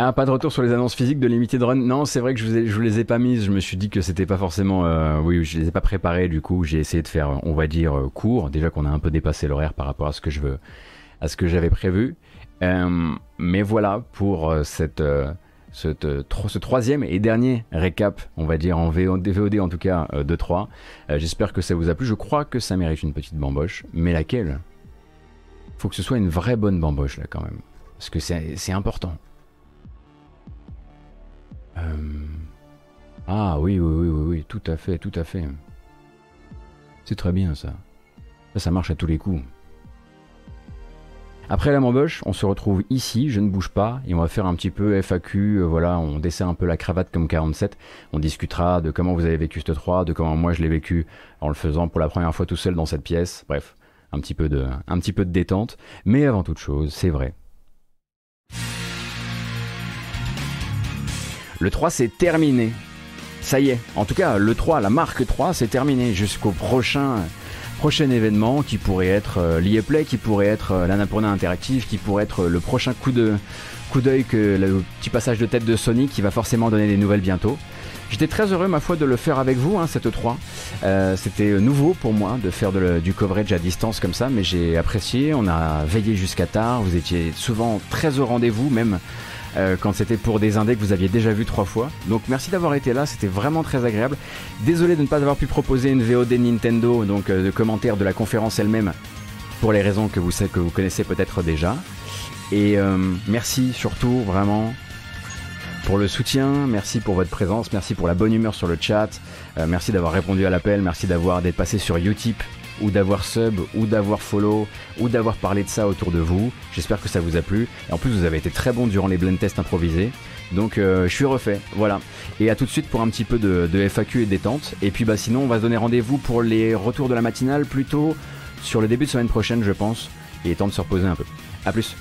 Ah, pas de retour sur les annonces physiques de Limited Run. Non, c'est vrai que je vous, vous les ai pas mises. Je me suis dit que c'était pas forcément. Euh, oui, je les ai pas préparées. Du coup, j'ai essayé de faire, on va dire, euh, court. Déjà qu'on a un peu dépassé l'horaire par rapport à ce que je veux, à ce que j'avais prévu. Euh, mais voilà pour cette, ce troisième et dernier récap, on va dire en VOD, en tout cas de 3. J'espère que ça vous a plu. Je crois que ça mérite une petite bamboche, mais laquelle? Faut que ce soit une vraie bonne bamboche là quand même, parce que c'est important. Euh, ah oui, oui, oui, oui, oui, tout à fait, tout à fait. C'est très bien ça. Ça, marche à tous les coups. Après la mamboche, on se retrouve ici, je ne bouge pas, et on va faire un petit peu FAQ, euh, voilà, on dessert un peu la cravate comme 47, on discutera de comment vous avez vécu ce 3, de comment moi je l'ai vécu en le faisant pour la première fois tout seul dans cette pièce, bref, un petit peu de, un petit peu de détente, mais avant toute chose, c'est vrai, Le 3 c'est terminé. Ça y est. En tout cas, le 3, la marque 3, c'est terminé jusqu'au prochain prochain événement qui pourrait être euh, l'IEPlay, qui pourrait être euh, Interactive, qui pourrait être le prochain coup de coup d'œil que le petit passage de tête de Sony qui va forcément donner des nouvelles bientôt. J'étais très heureux, ma foi, de le faire avec vous, hein, cette 3. Euh, c'était nouveau pour moi de faire du coverage à distance comme ça, mais j'ai apprécié. On a veillé jusqu'à tard. Vous étiez souvent très au rendez-vous, même euh, quand c'était pour des indés que vous aviez déjà vu trois fois. Donc merci d'avoir été là, c'était vraiment très agréable. Désolé de ne pas avoir pu proposer une VOD Nintendo, donc euh, de commentaires de la conférence elle-même, pour les raisons que vous, que vous connaissez peut-être déjà. Et euh, merci surtout vraiment pour le soutien, merci pour votre présence, merci pour la bonne humeur sur le chat, merci d'avoir répondu à l'appel, merci d'avoir d'être passé sur Utip ou d'avoir sub, ou d'avoir follow, ou d'avoir parlé de ça autour de vous. J'espère que ça vous a plu. Et en plus, vous avez été très bon durant les blend tests improvisés. Donc euh, je suis refait, voilà. Et à tout de suite pour un petit peu de, FAQ et détente. Et puis bah sinon, on va se donner rendez-vous pour les retours de la matinale plutôt sur le début de semaine prochaine, je pense. Il est temps de se reposer un peu. A plus,